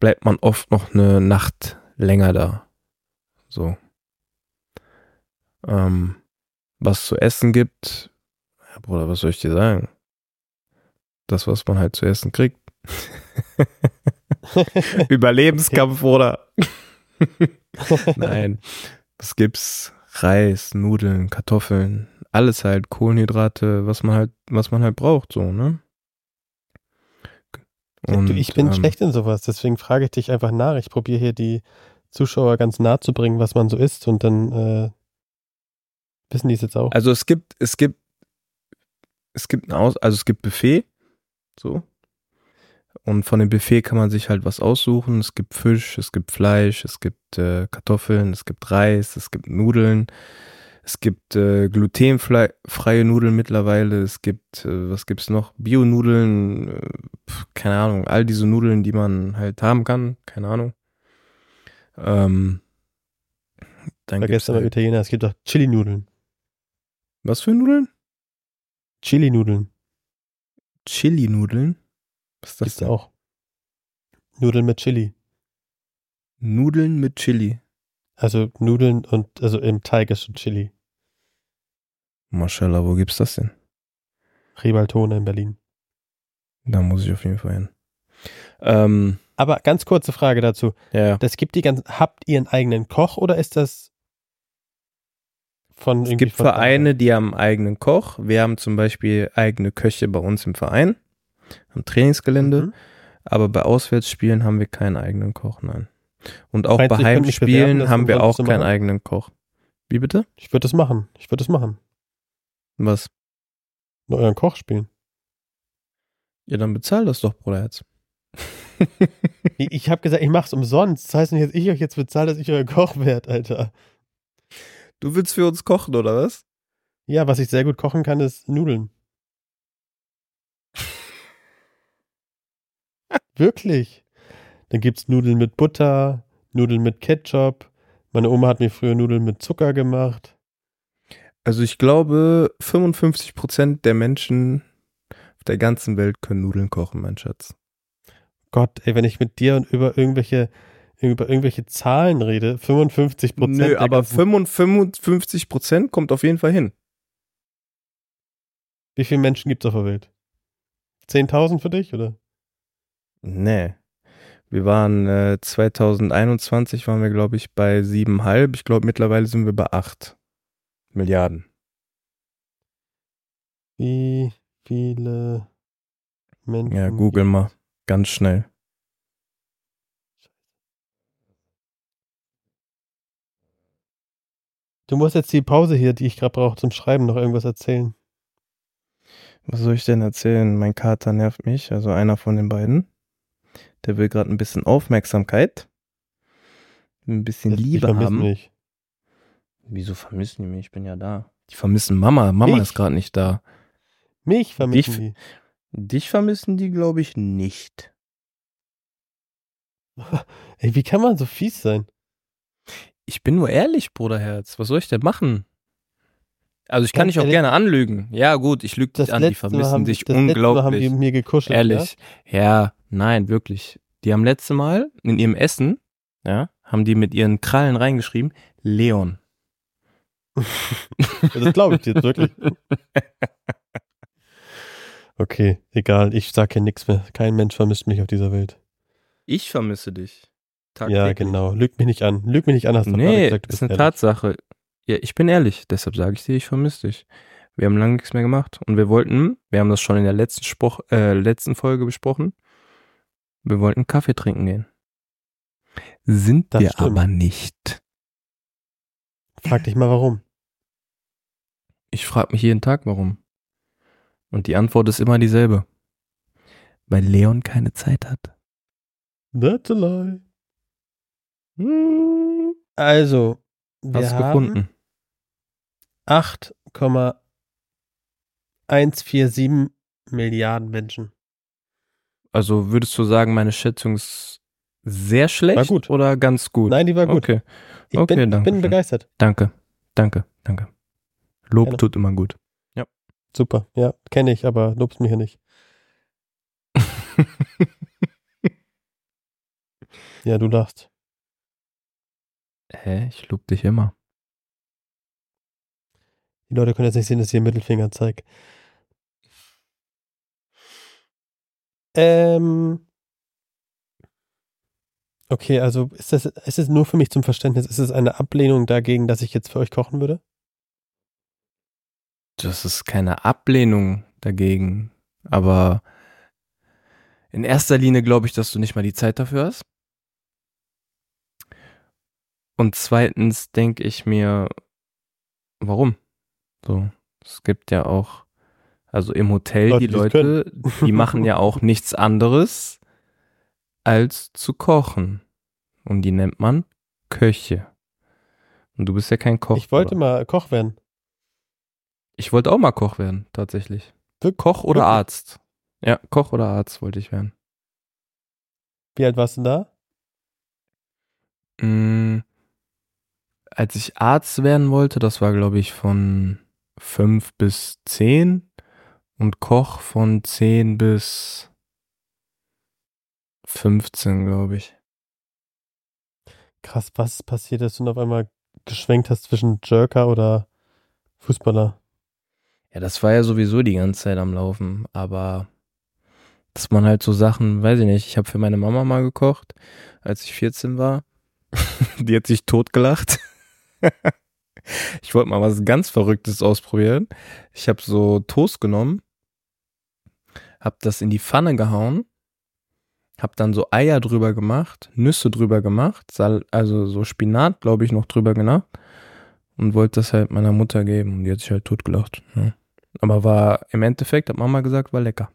bleibt man oft noch eine Nacht länger da. So. Ähm, was zu essen gibt, ja, Bruder, was soll ich dir sagen? Das, was man halt zu essen kriegt. Überlebenskampf, oder? Nein. Was gibt's? Reis, Nudeln, Kartoffeln, alles halt, Kohlenhydrate, was man halt, was man halt braucht, so, ne? du, ich bin ähm, schlecht in sowas, deswegen frage ich dich einfach nach. Ich probiere hier die Zuschauer ganz nah zu bringen, was man so isst und dann äh, wissen die es jetzt auch. Also es gibt, es gibt, es gibt ein Aus, also es gibt Buffet, so. Und von dem Buffet kann man sich halt was aussuchen. Es gibt Fisch, es gibt Fleisch, es gibt äh, Kartoffeln, es gibt Reis, es gibt Nudeln, es gibt äh, glutenfreie Nudeln mittlerweile, es gibt, äh, was gibt's noch? Bio-Nudeln, äh, keine Ahnung, all diese Nudeln, die man halt haben kann, keine Ahnung. Ähm, dann Vergesst aber halt, Italiener, es gibt auch Chili-Nudeln. was für Nudeln? Chili-Nudeln Chili-Nudeln? Was ist das gibt's denn? auch. Nudeln mit Chili. Nudeln mit Chili. Also Nudeln und also im Teig ist schon Chili. Maschallah, wo gibt's das denn? Ribaltone in Berlin. Da muss ich auf jeden Fall hin. Ähm, Aber ganz kurze Frage dazu. ja. Das gibt die ganzen. Habt ihr einen eigenen Koch oder ist das von Es gibt Vereine, die haben einen eigenen Koch. Wir haben zum Beispiel eigene Köche bei uns im Verein, am Trainingsgelände. Mhm. Aber bei Auswärtsspielen haben wir keinen eigenen Koch, nein. Und auch du, bei Heimspielen haben wir auch keinen machen? eigenen Koch. Wie bitte? Ich würde das machen. Ich würde das machen. Was? Nur euren Koch spielen. Ja, dann bezahl das doch, Bruderherz. Ich, ich habe gesagt, ich mach's umsonst. Das heißt nicht, dass ich euch jetzt bezahle, dass ich euer Koch werd, Alter. Du willst für uns kochen, oder was? Ja, was ich sehr gut kochen kann, ist Nudeln. Wirklich. Dann gibt's Nudeln mit Butter, Nudeln mit Ketchup. Meine Oma hat mir früher Nudeln mit Zucker gemacht. Also ich glaube, 55% der Menschen auf der ganzen Welt können Nudeln kochen, mein Schatz. Gott, ey, wenn ich mit dir und über irgendwelche über irgendwelche Zahlen rede, 55 Prozent. Nö, aber 55 Prozent kommt auf jeden Fall hin. Wie viele Menschen gibt's auf der Welt? 10.000 für dich, oder? Nee. Wir waren äh, 2021 waren wir, glaube ich, bei siebenhalb. Ich glaube, mittlerweile sind wir bei acht Milliarden. Wie viele Menschen? Ja, google mal. Ganz schnell. Du musst jetzt die Pause hier, die ich gerade brauche zum Schreiben, noch irgendwas erzählen. Was soll ich denn erzählen? Mein Kater nervt mich, also einer von den beiden. Der will gerade ein bisschen Aufmerksamkeit. Ein bisschen Die Liebe vermissen haben. mich. Wieso vermissen die mich? Ich bin ja da. Die vermissen Mama. Mama Ich? ist gerade nicht da. Mich vermissen Dich- die. Dich vermissen die, glaube ich, nicht. Ey, wie kann man so fies sein? Ich bin nur ehrlich, Bruderherz. Was soll ich denn machen? Also ich kann dich auch ehrlich, gerne anlügen. Ja, gut, ich lüge Das dich an. Die vermissen haben, dich das letzte Mal haben unglaublich. die mir gekuschelt. Ehrlich. Ja? Nein, wirklich. Die haben letzte Mal in ihrem Essen, ja, haben die mit ihren Krallen reingeschrieben, Leon. das glaube ich dir jetzt wirklich. Okay, egal, ich sag hier nichts mehr. Kein Mensch vermisst mich auf dieser Welt. Ich vermisse dich. Ja, Tagtäglich. genau. Lüg mich nicht an. Lüg mich nicht an, hast du Nee, gesagt. du ist eine ehrlich. Tatsache. Ja, ich bin ehrlich, deshalb sage ich dir, ich vermisse dich. Wir haben lange nichts mehr gemacht und wir wollten, wir haben das schon in der letzten, Spruch, äh, letzten Folge besprochen, wir wollten Kaffee trinken gehen. Sind Das wir stimmt. aber nicht. Frag dich mal warum. Ich frage mich jeden Tag, warum. Und die Antwort ist immer dieselbe. Weil Leon keine Zeit hat. That's a lie. Also, wir Hast du haben gefunden? 8,147 Milliarden Menschen. Also würdest du sagen, meine Schätzung ist sehr schlecht War gut. oder ganz gut? Nein, die war gut. Okay, Ich, Okay, bin, bin begeistert. danke, danke, danke. Lob Gerne. tut immer gut. Super. Ja, kenne ich, aber lobst mich hier nicht. Ja, du lachst. Hä, ich lob dich immer. Die Leute können jetzt nicht sehen, dass ich hier Mittelfinger zeige. Ähm. Okay, also ist das, ist es nur für mich zum Verständnis, ist es eine Ablehnung dagegen, dass ich jetzt für euch kochen würde? Das ist keine Ablehnung dagegen, aber in erster Linie glaube ich, dass du nicht mal die Zeit dafür hast. Und zweitens denke ich mir, warum? So, es gibt ja auch, also im Hotel Leute, die Leute, die machen ja auch nichts anderes als zu kochen. Und die nennt man Köche. Und du bist ja kein Koch. ich wollte aber- mal Koch werden. Ich wollte auch mal Koch werden, tatsächlich. Wir- Koch oder wirklich? Arzt? Ja, Koch oder Arzt wollte ich werden. Wie alt warst du da? Mm, als ich Arzt werden wollte, das war, glaube ich, von fünf bis zehn und Koch von zehn bis 15, glaube ich. Krass, was ist passiert, dass du auf einmal geschwenkt hast zwischen Jerker oder Fußballer? Ja, das war ja sowieso die ganze Zeit am Laufen, aber dass man halt so Sachen, weiß ich nicht, ich habe für meine Mama mal gekocht, als ich 14 war. die hat sich totgelacht. ich wollte mal was ganz Verrücktes ausprobieren. Ich habe so Toast genommen, habe das in die Pfanne gehauen, habe dann so Eier drüber gemacht, Nüsse drüber gemacht, Sal also so Spinat, glaube ich, noch drüber gemacht und wollte das halt meiner Mutter geben und die hat sich halt totgelacht. Ja. Aber war im Endeffekt, hat Mama gesagt, war lecker.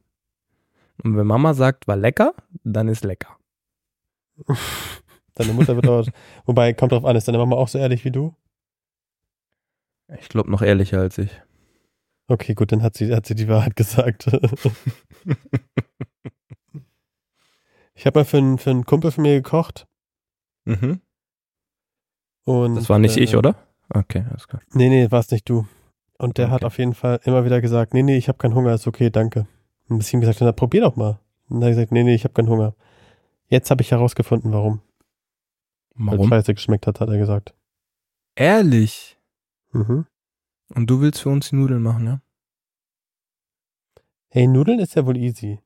Und wenn Mama sagt, war lecker, dann ist lecker. Deine Mutter wird auch, wobei, kommt drauf an, ist deine Mama auch so ehrlich wie du? Ich glaube noch ehrlicher als ich. Okay, gut, dann hat sie, hat sie die Wahrheit gesagt. ich habe mal für, einen- für einen Kumpel von mir gekocht Mhm. und. Das war nicht äh, ich, oder? Okay, alles klar. Nee, nee, war es nicht du. Und der hat Okay. auf jeden Fall immer wieder gesagt, nee, nee, ich habe keinen Hunger, ist okay, danke. Und bis ich ihm gesagt na, probier doch mal. Und dann hat er gesagt, nee, nee, ich habe keinen Hunger. Jetzt habe ich herausgefunden, warum. Weil Warum? scheiße geschmeckt hat, hat er gesagt. Ehrlich. Mhm. Und du willst für uns die Nudeln machen, ja? Hey, Nudeln ist ja wohl easy.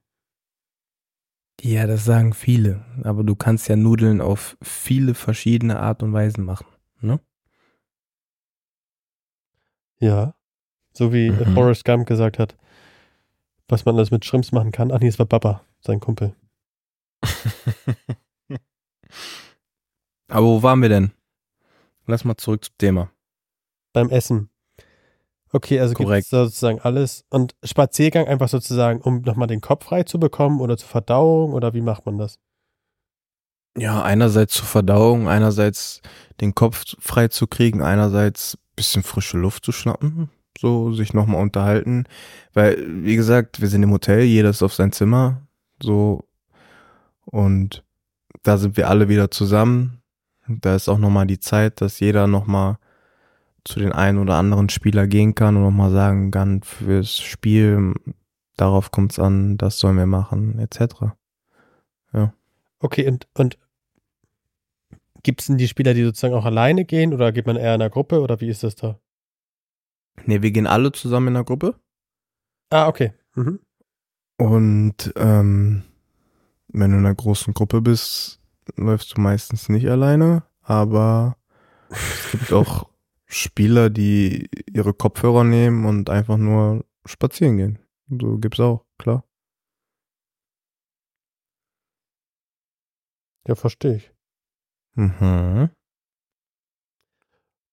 Ja, das sagen viele. Aber du kannst ja Nudeln auf viele verschiedene Art und Weisen machen. Ne? Ja. So wie Mhm. Forrest Gump gesagt hat, was man alles mit Shrimps machen kann. Ach nee, es war Papa, sein Kumpel. Aber wo waren wir denn? Lass mal zurück zum Thema. Beim Essen. Okay, also gibt Korrekt. es sozusagen alles. Und Spaziergang einfach sozusagen, um nochmal den Kopf frei zu bekommen oder zur Verdauung oder wie macht man das? Ja, einerseits zur Verdauung, einerseits den Kopf frei zu kriegen, einerseits bisschen frische Luft zu schnappen, so sich nochmal unterhalten. Weil, wie gesagt, wir sind im Hotel, jeder ist auf sein Zimmer, so und da sind wir alle wieder zusammen. Da ist auch nochmal die Zeit, dass jeder nochmal zu den einen oder anderen Spieler gehen kann und nochmal sagen kann, fürs Spiel, darauf kommt's an, das sollen wir machen, etc. Okay, und, und gibt es denn die Spieler, die sozusagen auch alleine gehen oder geht man eher in einer Gruppe oder wie ist das da? Nee, wir gehen alle zusammen in der Gruppe. Ah, okay. Mhm. Und ähm, wenn du in einer großen Gruppe bist, läufst du meistens nicht alleine, aber es gibt auch Spieler, die ihre Kopfhörer nehmen und einfach nur spazieren gehen. So gibt's auch, klar. Ja, verstehe ich. Mhm.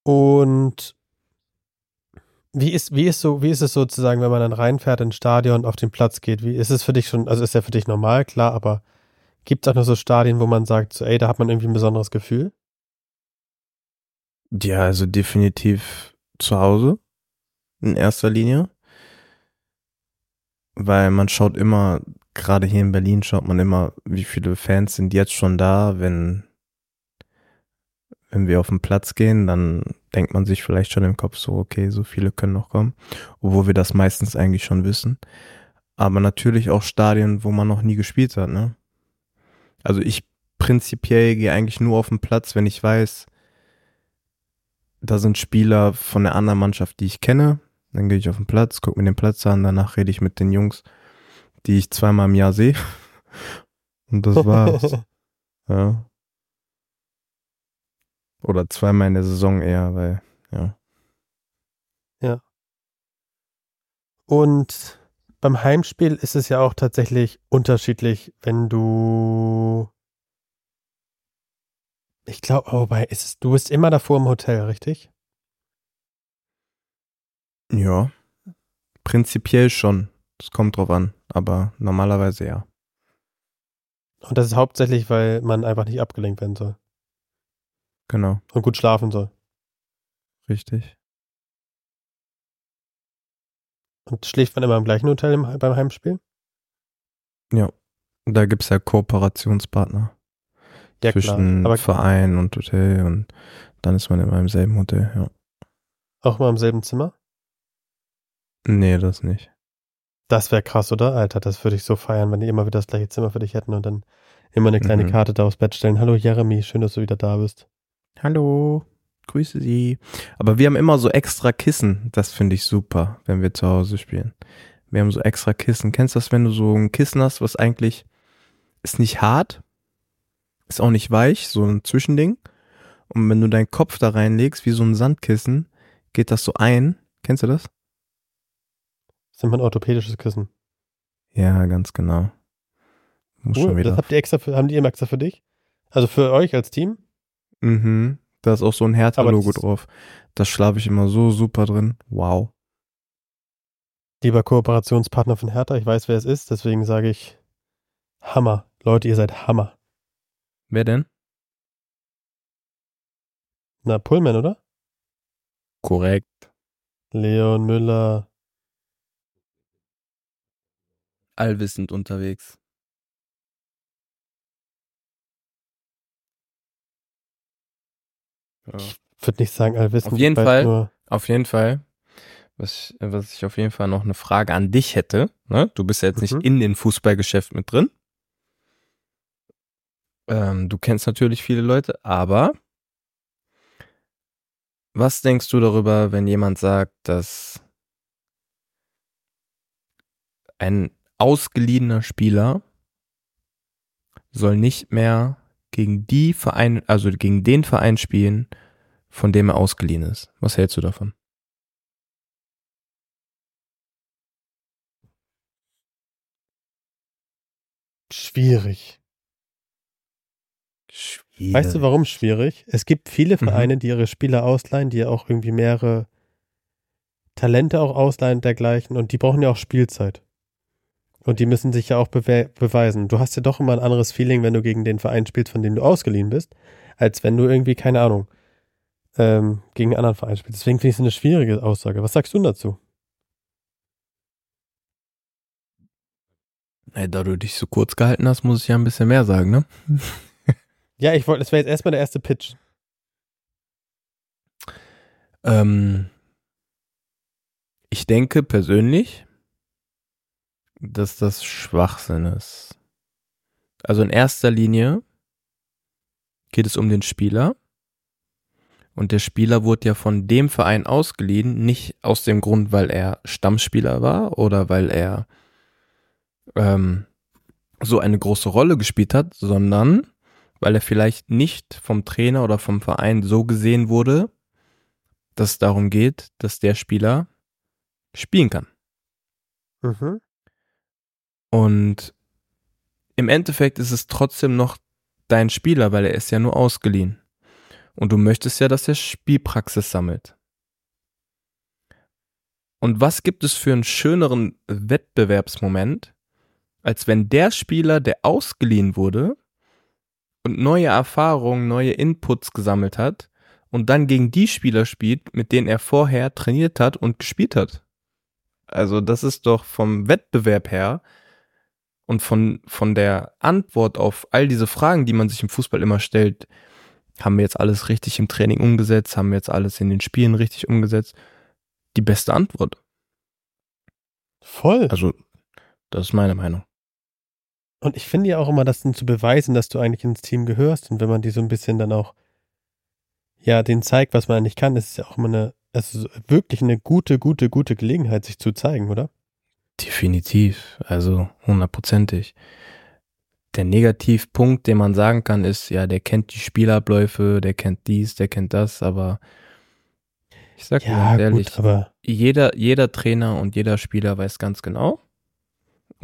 Und wie ist, wie ist so, wie ist es sozusagen, wenn man dann reinfährt ins Stadion, auf den Platz geht? Wie ist es für dich schon, also ist ja für dich normal, klar, aber gibt es auch noch so Stadien, wo man sagt, so, ey, da hat man irgendwie ein besonderes Gefühl? Ja, also definitiv zu Hause. In erster Linie. Weil man schaut immer, gerade hier in Berlin schaut man immer, wie viele Fans sind jetzt schon da, wenn, wenn wir auf den Platz gehen, dann denkt man sich vielleicht schon im Kopf so, okay, so viele können noch kommen, obwohl wir das meistens eigentlich schon wissen. Aber natürlich auch Stadien, wo man noch nie gespielt hat, ne? Also ich prinzipiell gehe eigentlich nur auf den Platz, wenn ich weiß, da sind Spieler von der anderen Mannschaft, die ich kenne. Dann gehe ich auf den Platz, gucke mir den Platz an, danach rede ich mit den Jungs, die ich zweimal im Jahr sehe. Und das war's. ja. Oder zweimal in der Saison eher, weil, ja. Ja. Und beim Heimspiel ist es ja auch tatsächlich unterschiedlich, wenn du. Ich glaube, oh, wobei, ist es, du bist immer davor im Hotel, richtig? Ja. Prinzipiell schon. Das kommt drauf an, aber normalerweise ja. Und das ist hauptsächlich, weil man einfach nicht abgelenkt werden soll. Genau. Und gut schlafen soll. Richtig. Und schläft man immer im gleichen Hotel im, beim Heimspiel? Ja. Da gibt's ja Kooperationspartner. Ja, zwischen Verein und Hotel und dann ist man immer im selben Hotel, ja. auch mal im selben Zimmer? Nee, das nicht. Das wäre krass, oder? Alter, das würde ich so feiern, wenn die immer wieder das gleiche Zimmer für dich hätten und dann immer eine kleine Mhm. Karte da aufs Bett stellen. Hallo Jeremy, schön, dass du wieder da bist. Hallo, grüße Sie. Aber wir haben immer so extra Kissen. Das finde ich super, wenn wir zu Hause spielen. Wir haben so extra Kissen. Kennst du das, wenn du so ein Kissen hast, was eigentlich ist nicht hart, ist auch nicht weich, so ein Zwischending. Und wenn du deinen Kopf da reinlegst, wie so ein Sandkissen, geht das so ein. Kennst du das? Das ist immer ein orthopädisches Kissen. Ja, ganz genau. Muss schon Cool. Das wieder. habt ihr extra für, haben die immer extra für dich? Also für euch als Team? Mhm. Da ist auch so ein Hertha-Logo das- drauf. Da schlafe ich immer so super drin. Wow. Lieber Kooperationspartner von Hertha, ich weiß, wer es ist, deswegen sage ich Hammer. Leute, ihr seid Hammer. Wer denn? Na, Pullman, oder? Korrekt. Leon Müller. Allwissend unterwegs. Ja. Würde nicht sagen, allwissend. Auf jeden ich Fall. Auf jeden Fall. Was, ich- was ich auf jeden Fall noch eine Frage an dich hätte. Ne? Du bist ja jetzt nicht Mhm. in den Fußballgeschäft mit drin. Ähm, du kennst natürlich viele Leute, aber was denkst du darüber, wenn jemand sagt, dass ein ausgeliehener Spieler soll nicht mehr gegen die Vereine, also gegen den Verein spielen, von dem er ausgeliehen ist. Was hältst du davon? schwierig. Schwierig. Weißt du, warum schwierig? Es gibt viele Mhm. Vereine, die ihre Spieler ausleihen, die ja auch irgendwie mehrere Talente auch ausleihen und dergleichen und die brauchen ja auch Spielzeit. Und die müssen sich ja auch bewe beweisen. Du hast ja doch immer ein anderes Feeling, wenn du gegen den Verein spielst, von dem du ausgeliehen bist, als wenn du irgendwie, keine Ahnung, ähm, gegen einen anderen Verein spielst. Deswegen finde ich es eine schwierige Aussage. Was sagst du dazu? Ey, da du dich so kurz gehalten hast, muss ich ja ein bisschen mehr sagen, ne? Ja, ich wollte, das wäre jetzt erstmal der erste Pitch. Ähm, ich denke persönlich, dass das Schwachsinn ist. Also in erster Linie geht es um den Spieler Und der Spieler wurde ja von dem Verein ausgeliehen, nicht aus dem Grund, weil er Stammspieler war oder weil er ähm, so eine große Rolle gespielt hat, sondern weil er vielleicht nicht vom Trainer oder vom Verein so gesehen wurde, dass es darum geht, dass der Spieler spielen kann. Mhm. Und im Endeffekt ist es trotzdem noch dein Spieler, weil er ist ja nur ausgeliehen. Und du möchtest ja, dass er Spielpraxis sammelt. Und was gibt es für einen schöneren Wettbewerbsmoment, als wenn der Spieler, der ausgeliehen wurde und neue Erfahrungen, neue Inputs gesammelt hat und dann gegen die Spieler spielt, mit denen er vorher trainiert hat und gespielt hat. Also das ist doch vom Wettbewerb her und von, von der Antwort auf all diese Fragen, die man sich im Fußball immer stellt, haben wir jetzt alles richtig im Training umgesetzt, haben wir jetzt alles in den Spielen richtig umgesetzt, die beste Antwort. Voll. Also, das ist meine Meinung. Und ich finde ja auch immer, das dann zu beweisen, dass du eigentlich ins Team gehörst. Und wenn man die so ein bisschen dann auch, ja, den zeigt, was man eigentlich kann, ist es ja auch immer eine, also wirklich eine gute, gute, gute Gelegenheit, sich zu zeigen, oder? Definitiv, also hundertprozentig. Der Negativpunkt, den man sagen kann, ist, ja, der kennt die Spielabläufe, der kennt dies, der kennt das, aber ich sag dir ganz ehrlich, gut, aber jeder, jeder Trainer und jeder Spieler weiß ganz genau.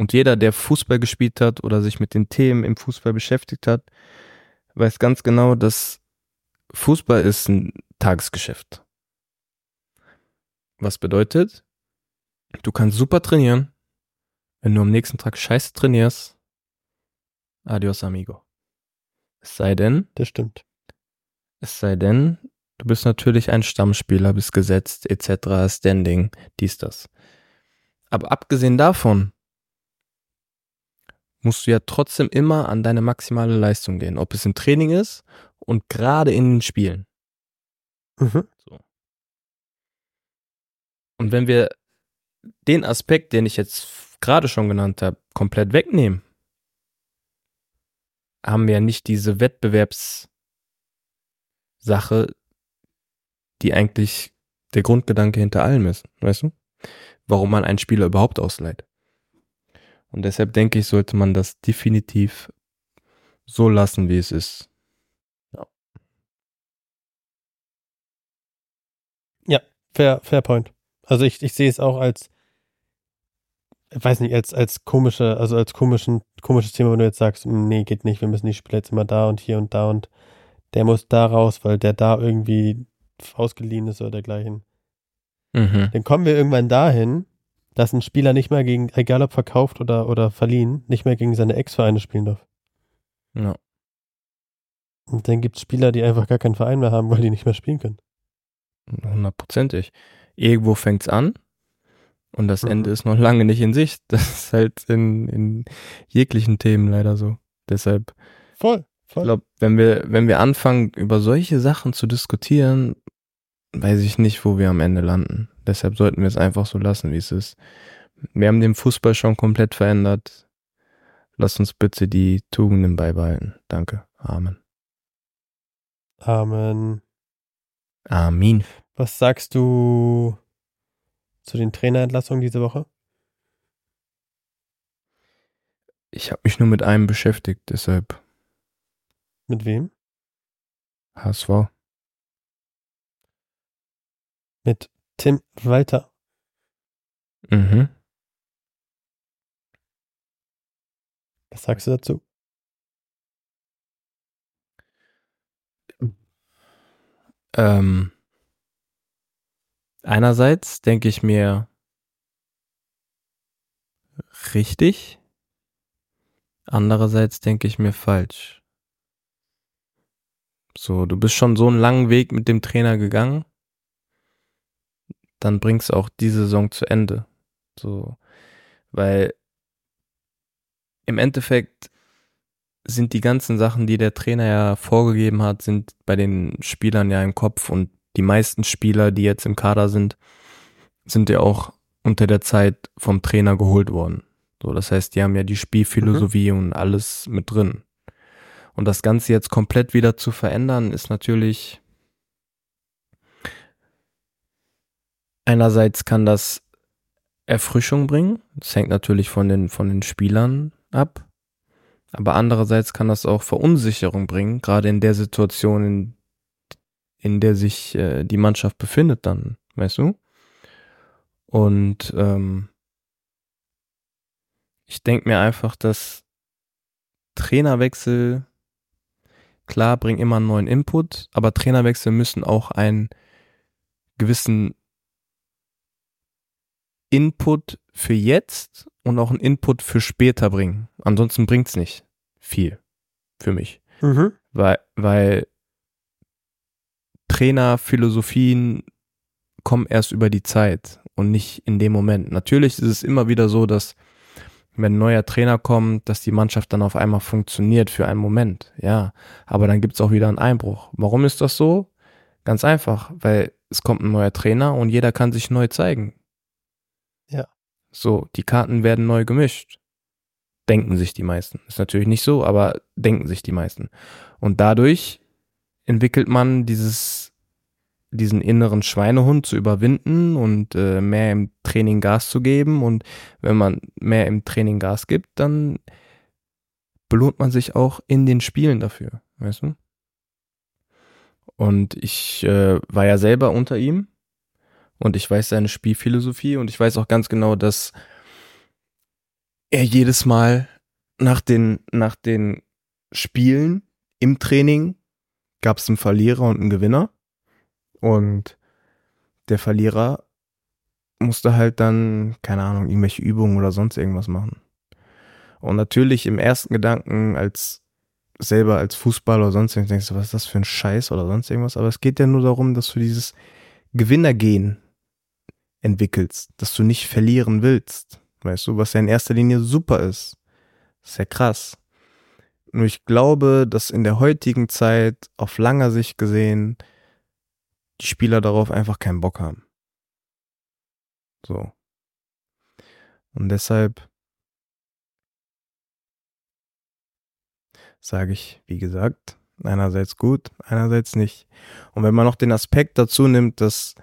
Und jeder, der Fußball gespielt hat oder sich mit den Themen im Fußball beschäftigt hat, weiß ganz genau, dass Fußball ist ein Tagesgeschäft. Was bedeutet, du kannst super trainieren, wenn du am nächsten Tag scheiße trainierst. Adios, amigo. Es sei denn, das stimmt. es sei denn, du bist natürlich ein Stammspieler, bist gesetzt, etc., Standing, dies, das. Aber abgesehen davon musst du ja trotzdem immer an deine maximale Leistung gehen, ob es im Training ist und gerade in den Spielen. Mhm. Und wenn wir den Aspekt, den ich jetzt gerade schon genannt habe, komplett wegnehmen, haben wir ja nicht diese Wettbewerbssache, die eigentlich der Grundgedanke hinter allem ist, weißt du? Warum man einen Spieler überhaupt ausleiht. Und deshalb denke ich, sollte man das definitiv so lassen, wie es ist. Ja, fair, fair point. Also ich, ich sehe es auch als, ich weiß nicht, als, als komische, also als komischen, komisches Thema, wenn du jetzt sagst, nee, geht nicht, wir müssen die Spieler jetzt immer da und hier und da und der muss da raus, weil der da irgendwie ausgeliehen ist oder dergleichen. Mhm. Dann kommen wir irgendwann dahin, dass ein Spieler nicht mehr gegen, egal ob verkauft oder, oder verliehen, nicht mehr gegen seine Ex-Vereine spielen darf. Ja. Und dann gibt es Spieler, die einfach gar keinen Verein mehr haben, weil die nicht mehr spielen können. Hundertprozentig. Irgendwo fängt's an und das Mhm. Ende ist noch lange nicht in Sicht. Das ist halt in, in jeglichen Themen leider so. Deshalb, Voll, ich voll. glaube, wenn wir, wenn wir anfangen, über solche Sachen zu diskutieren, weiß ich nicht, wo wir am Ende landen. Deshalb sollten wir es einfach so lassen, wie es ist. Wir haben den Fußball schon komplett verändert. Lass uns bitte die Tugenden beibehalten. Danke. Amen. Amen. Amin. Was sagst du zu den Trainerentlassungen diese Woche? Ich habe mich nur mit einem beschäftigt, deshalb Mit wem? HSV. Mit Tim Walter. Mhm. Was sagst du dazu? Ähm, einerseits denke ich mir richtig, andererseits denke ich mir falsch. So, du bist schon so einen langen Weg mit dem Trainer gegangen, dann bringst du auch die Saison zu Ende. So, weil im Endeffekt sind die ganzen Sachen, die der Trainer ja vorgegeben hat, sind bei den Spielern ja im Kopf und die meisten Spieler, die jetzt im Kader sind, sind ja auch unter der Zeit vom Trainer geholt worden. So, das heißt, die haben ja die Spielphilosophie und alles mit drin. Und das Ganze jetzt komplett wieder zu verändern, ist natürlich einerseits kann das Erfrischung bringen. Das hängt natürlich von den, von den Spielern ab. Aber andererseits kann das auch Verunsicherung bringen, gerade in der Situation, in, in der sich äh, die Mannschaft befindet dann, weißt du? Und ähm, ich denke mir einfach, dass Trainerwechsel, klar, bringen immer einen neuen Input, aber Trainerwechsel müssen auch einen gewissen Input für jetzt und auch einen Input für später bringen. Ansonsten bringt's nicht viel für mich. Mhm. Weil, weil Trainerphilosophien kommen erst über die Zeit und nicht in dem Moment. Natürlich ist es immer wieder so, dass wenn ein neuer Trainer kommt, dass die Mannschaft dann auf einmal funktioniert für einen Moment. Ja, aber dann gibt's auch wieder einen Einbruch. Warum ist das so? Ganz einfach, weil es kommt ein neuer Trainer und jeder kann sich neu zeigen. Ja. So, die Karten werden neu gemischt. Denken sich die meisten. Ist natürlich nicht so, aber denken sich die meisten. Und dadurch entwickelt man dieses, diesen inneren Schweinehund zu überwinden und äh, mehr im Training Gas zu geben. Und wenn man mehr im Training Gas gibt, dann belohnt man sich auch in den Spielen dafür, weißt du? Und ich äh, war ja selber unter ihm und ich weiß seine Spielphilosophie und ich weiß auch ganz genau, dass er jedes Mal nach den, nach den Spielen im Training gab es einen Verlierer und einen Gewinner. Und der Verlierer musste halt dann, keine Ahnung, irgendwelche Übungen oder sonst irgendwas machen. Und natürlich im ersten Gedanken als selber als Fußballer oder sonst irgendwas denkst du, was ist das für ein Scheiß oder sonst irgendwas. Aber es geht ja nur darum, dass du dieses Gewinnergehen entwickelst, dass du nicht verlieren willst. Weißt du, was ja in erster Linie super ist. ist ja krass. Nur ich glaube, dass in der heutigen Zeit auf langer Sicht gesehen die Spieler darauf einfach keinen Bock haben. So. Und deshalb sage ich, wie gesagt, einerseits gut, einerseits nicht. Und wenn man noch den Aspekt dazu nimmt, dass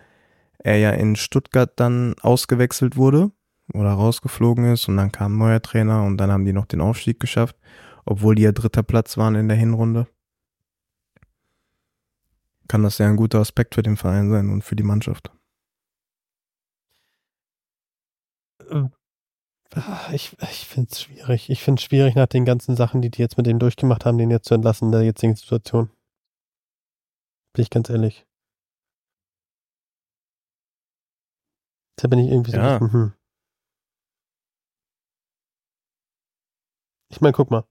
er ja in Stuttgart dann ausgewechselt wurde oder rausgeflogen ist und dann kam ein neuer Trainer und dann haben die noch den Aufstieg geschafft, obwohl die ja dritter Platz waren in der Hinrunde. Kann das ja ein guter Aspekt für den Verein sein und für die Mannschaft. Ich, ich finde es schwierig. Ich finde es schwierig, nach den ganzen Sachen, die die jetzt mit dem durchgemacht haben, den jetzt zu entlassen in der jetzigen Situation. Bin ich ganz ehrlich. Da bin ich irgendwie so. Ja. Mhm. Ich meine, guck mal.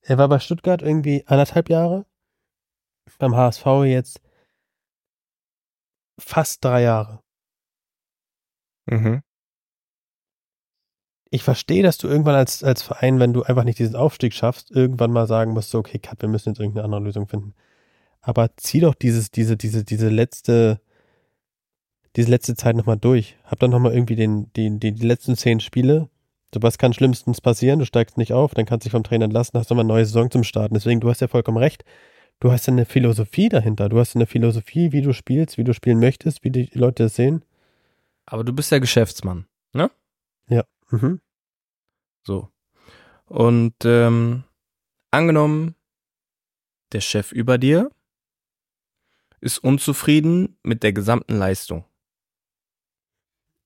Er war bei Stuttgart irgendwie anderthalb Jahre. Beim HSV jetzt fast drei Jahre. Mhm. Ich verstehe, dass du irgendwann als, als Verein, wenn du einfach nicht diesen Aufstieg schaffst, irgendwann mal sagen musst, so, okay, Cut, wir müssen jetzt irgendeine andere Lösung finden. Aber zieh doch dieses, diese, diese, diese letzte, diese letzte Zeit nochmal durch. Hab dann nochmal irgendwie den, die, die, die letzten zehn Spiele. So was kann schlimmstens passieren, du steigst nicht auf, dann kannst du dich vom Trainer entlassen, hast nochmal eine neue Saison zum Starten. Deswegen, du hast ja vollkommen recht. Du hast ja eine Philosophie dahinter. Du hast eine Philosophie, wie du spielst, wie du spielen möchtest, wie die Leute das sehen. Aber du bist ja Geschäftsmann, ne? Mhm. So. Und ähm, angenommen, der Chef über dir ist unzufrieden mit der gesamten Leistung.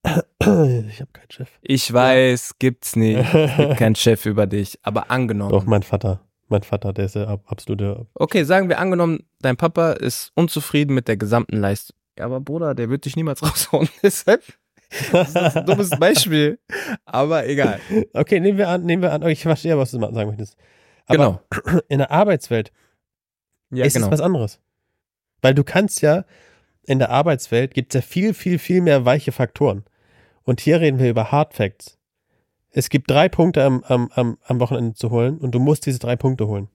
Ich habe keinen Chef. Ich weiß, gibt's nicht. Es gibt keinen Chef über dich. Aber angenommen. Doch, mein Vater. Mein Vater, der ist der ab- absolute. Okay, sagen wir angenommen, dein Papa ist unzufrieden mit der gesamten Leistung. Ja, aber Bruder, der wird dich niemals raushauen. Deshalb. Das ist ein dummes Beispiel. Aber egal. Okay, nehmen wir an, nehmen wir an. Ich verstehe, was du sagen möchtest. Aber genau. in der Arbeitswelt Ja, ist genau. es was anderes. Weil du kannst ja, in der Arbeitswelt gibt es ja viel, viel, viel mehr weiche Faktoren. Und hier reden wir über Hard Facts. Es gibt drei Punkte am, am, am, am Wochenende zu holen und du musst diese drei Punkte holen.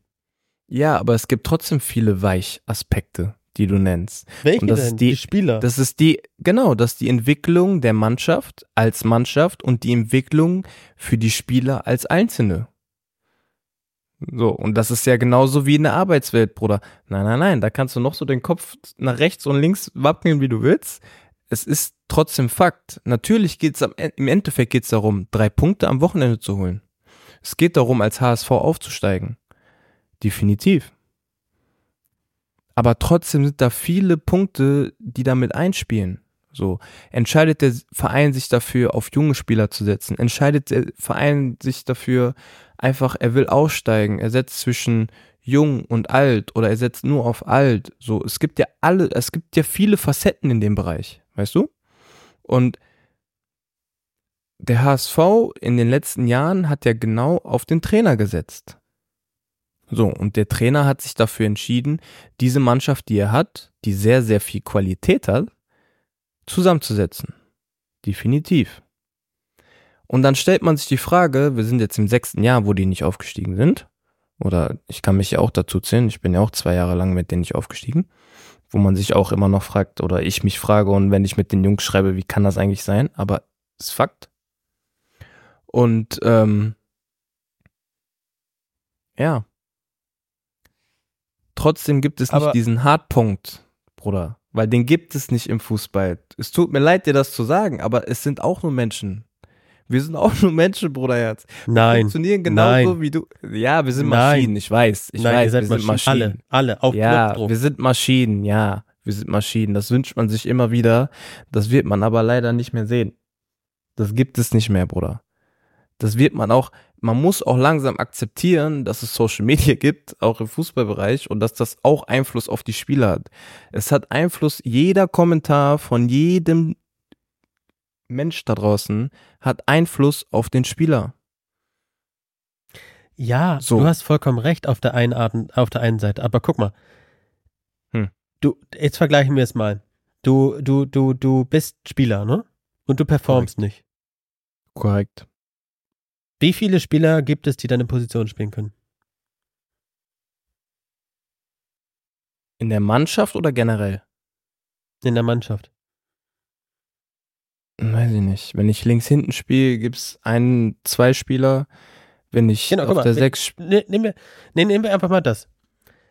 Ja, aber es gibt trotzdem viele Weichaspekte, die du nennst. Welche Und das denn? ist die- Spieler. Das ist die, genau, das ist die Entwicklung der Mannschaft als Mannschaft und die Entwicklung für die Spieler als Einzelne. So, und das ist ja genauso wie in der Arbeitswelt, Bruder. Nein, nein, nein, da kannst du noch so den Kopf nach rechts und links wackeln, wie du willst. es ist trotzdem Fakt. Natürlich geht es im Endeffekt geht es darum, drei Punkte am Wochenende zu holen. Es geht darum, als HSV aufzusteigen. Definitiv. Aber trotzdem sind da viele Punkte, die damit einspielen. So, entscheidet der Verein sich dafür, auf junge Spieler zu setzen? Entscheidet der Verein sich dafür, einfach, er will aussteigen, er setzt zwischen jung und alt oder er setzt nur auf alt. So, es gibt ja alle, es gibt ja viele Facetten in dem Bereich, weißt du? Und der HSV in den letzten Jahren hat ja genau auf den Trainer gesetzt. So, und der Trainer hat sich dafür entschieden, diese Mannschaft, die er hat, die sehr, sehr viel Qualität hat, zusammenzusetzen. Definitiv. Und dann stellt man sich die Frage, wir sind jetzt im sechsten Jahr, wo die nicht aufgestiegen sind. Oder ich kann mich ja auch dazu zählen, ich bin ja auch zwei Jahre lang mit denen nicht aufgestiegen. Wo man sich auch immer noch fragt, oder ich mich frage, und wenn ich mit den Jungs schreibe, wie kann das eigentlich sein? Aber ist Fakt. Und ähm, ja. Trotzdem gibt es nicht Aber diesen Hartpunkt, Bruder. Weil den gibt es nicht im Fußball. Es tut mir leid, dir das zu sagen, aber es sind auch nur Menschen. Wir sind auch nur Menschen, Bruderherz. Wir Nein. funktionieren genauso Nein. wie du. Ja, wir sind Nein. Maschinen, ich weiß. Ich Nein, weiß, ihr seid wir sind Maschinen. Maschinen. Alle, alle, auf ja, Knopfdruck. wir sind Maschinen, ja. Wir sind Maschinen. Das wünscht man sich immer wieder. Das wird man aber leider nicht mehr sehen. Das gibt es nicht mehr, Bruder. Das wird man auch, man muss auch langsam akzeptieren, dass es Social Media gibt, auch im Fußballbereich, und dass das auch Einfluss auf die Spieler hat. Es hat Einfluss, jeder Kommentar von jedem Mensch da draußen hat Einfluss auf den Spieler. Ja, So. du hast vollkommen recht auf der einen Art, auf der einen Seite. Aber guck mal. Hm. Du, jetzt vergleichen wir es mal. Du, du, du, du bist Spieler, ne? Und du performst nicht. Korrekt. Wie viele Spieler gibt es, die deine Position spielen können? In der Mannschaft oder generell? In der Mannschaft. Weiß ich nicht. Wenn ich links hinten spiele, gibt's einen, zwei Spieler. Wenn ich Genau, auf mal, der sechs Ne, nehmen, wir, ne, nehmen wir einfach mal das.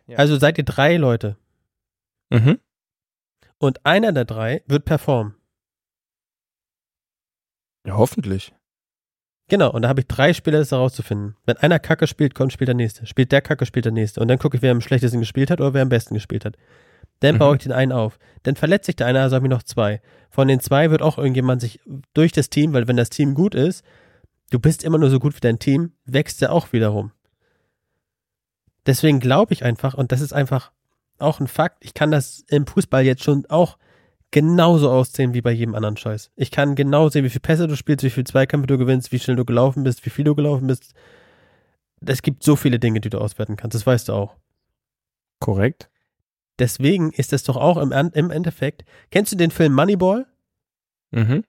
Ja. Also seid ihr drei Leute. mhm. Und einer der drei wird performen. Ja, hoffentlich. Genau, und da habe ich drei Spieler, das herauszufinden. Wenn einer Kacke spielt, kommt, spielt der nächste. Spielt der Kacke, spielt der nächste. Und dann gucke ich, wer am schlechtesten gespielt hat oder wer am besten gespielt hat. Dann Mhm. baue ich den einen auf. Dann verletzt sich der eine, also habe ich noch zwei. Von den zwei wird auch irgendjemand sich durch das Team, weil wenn das Team gut ist, du bist immer nur so gut wie dein Team, wächst der auch wiederum. Deswegen glaube ich einfach, und das ist einfach auch ein Fakt, ich kann das im Fußball jetzt schon auch genauso aussehen wie bei jedem anderen Scheiß. Ich kann genau sehen, wie viele Pässe du spielst, wie viele Zweikämpfe du gewinnst, wie schnell du gelaufen bist, wie viel du gelaufen bist. Es gibt so viele Dinge, die du auswerten kannst, das weißt du auch. Korrekt. Deswegen ist es doch auch im, im Endeffekt, kennst du den Film Moneyball? Mhm.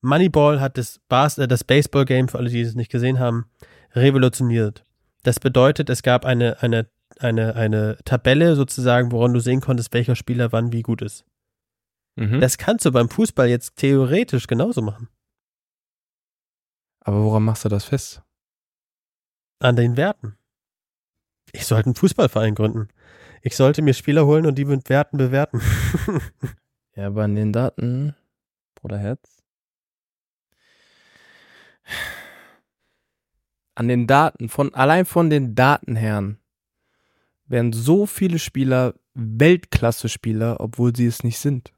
Moneyball hat das, Bas äh, das Baseball-Game, für alle, die es nicht gesehen haben, revolutioniert. Das bedeutet, es gab eine, eine, eine, eine Tabelle sozusagen, woran du sehen konntest, welcher Spieler wann wie gut ist. Mhm. Das kannst du beim Fußball jetzt theoretisch genauso machen. Aber woran machst du das fest? An den Werten. Ich sollte einen Fußballverein gründen. Ich sollte mir Spieler holen und die mit Werten bewerten. Ja, aber an den Daten, Bruder Herz. An den Daten, von, allein von den Datenherren werden so viele Spieler Weltklasse-Spieler, obwohl sie es nicht sind.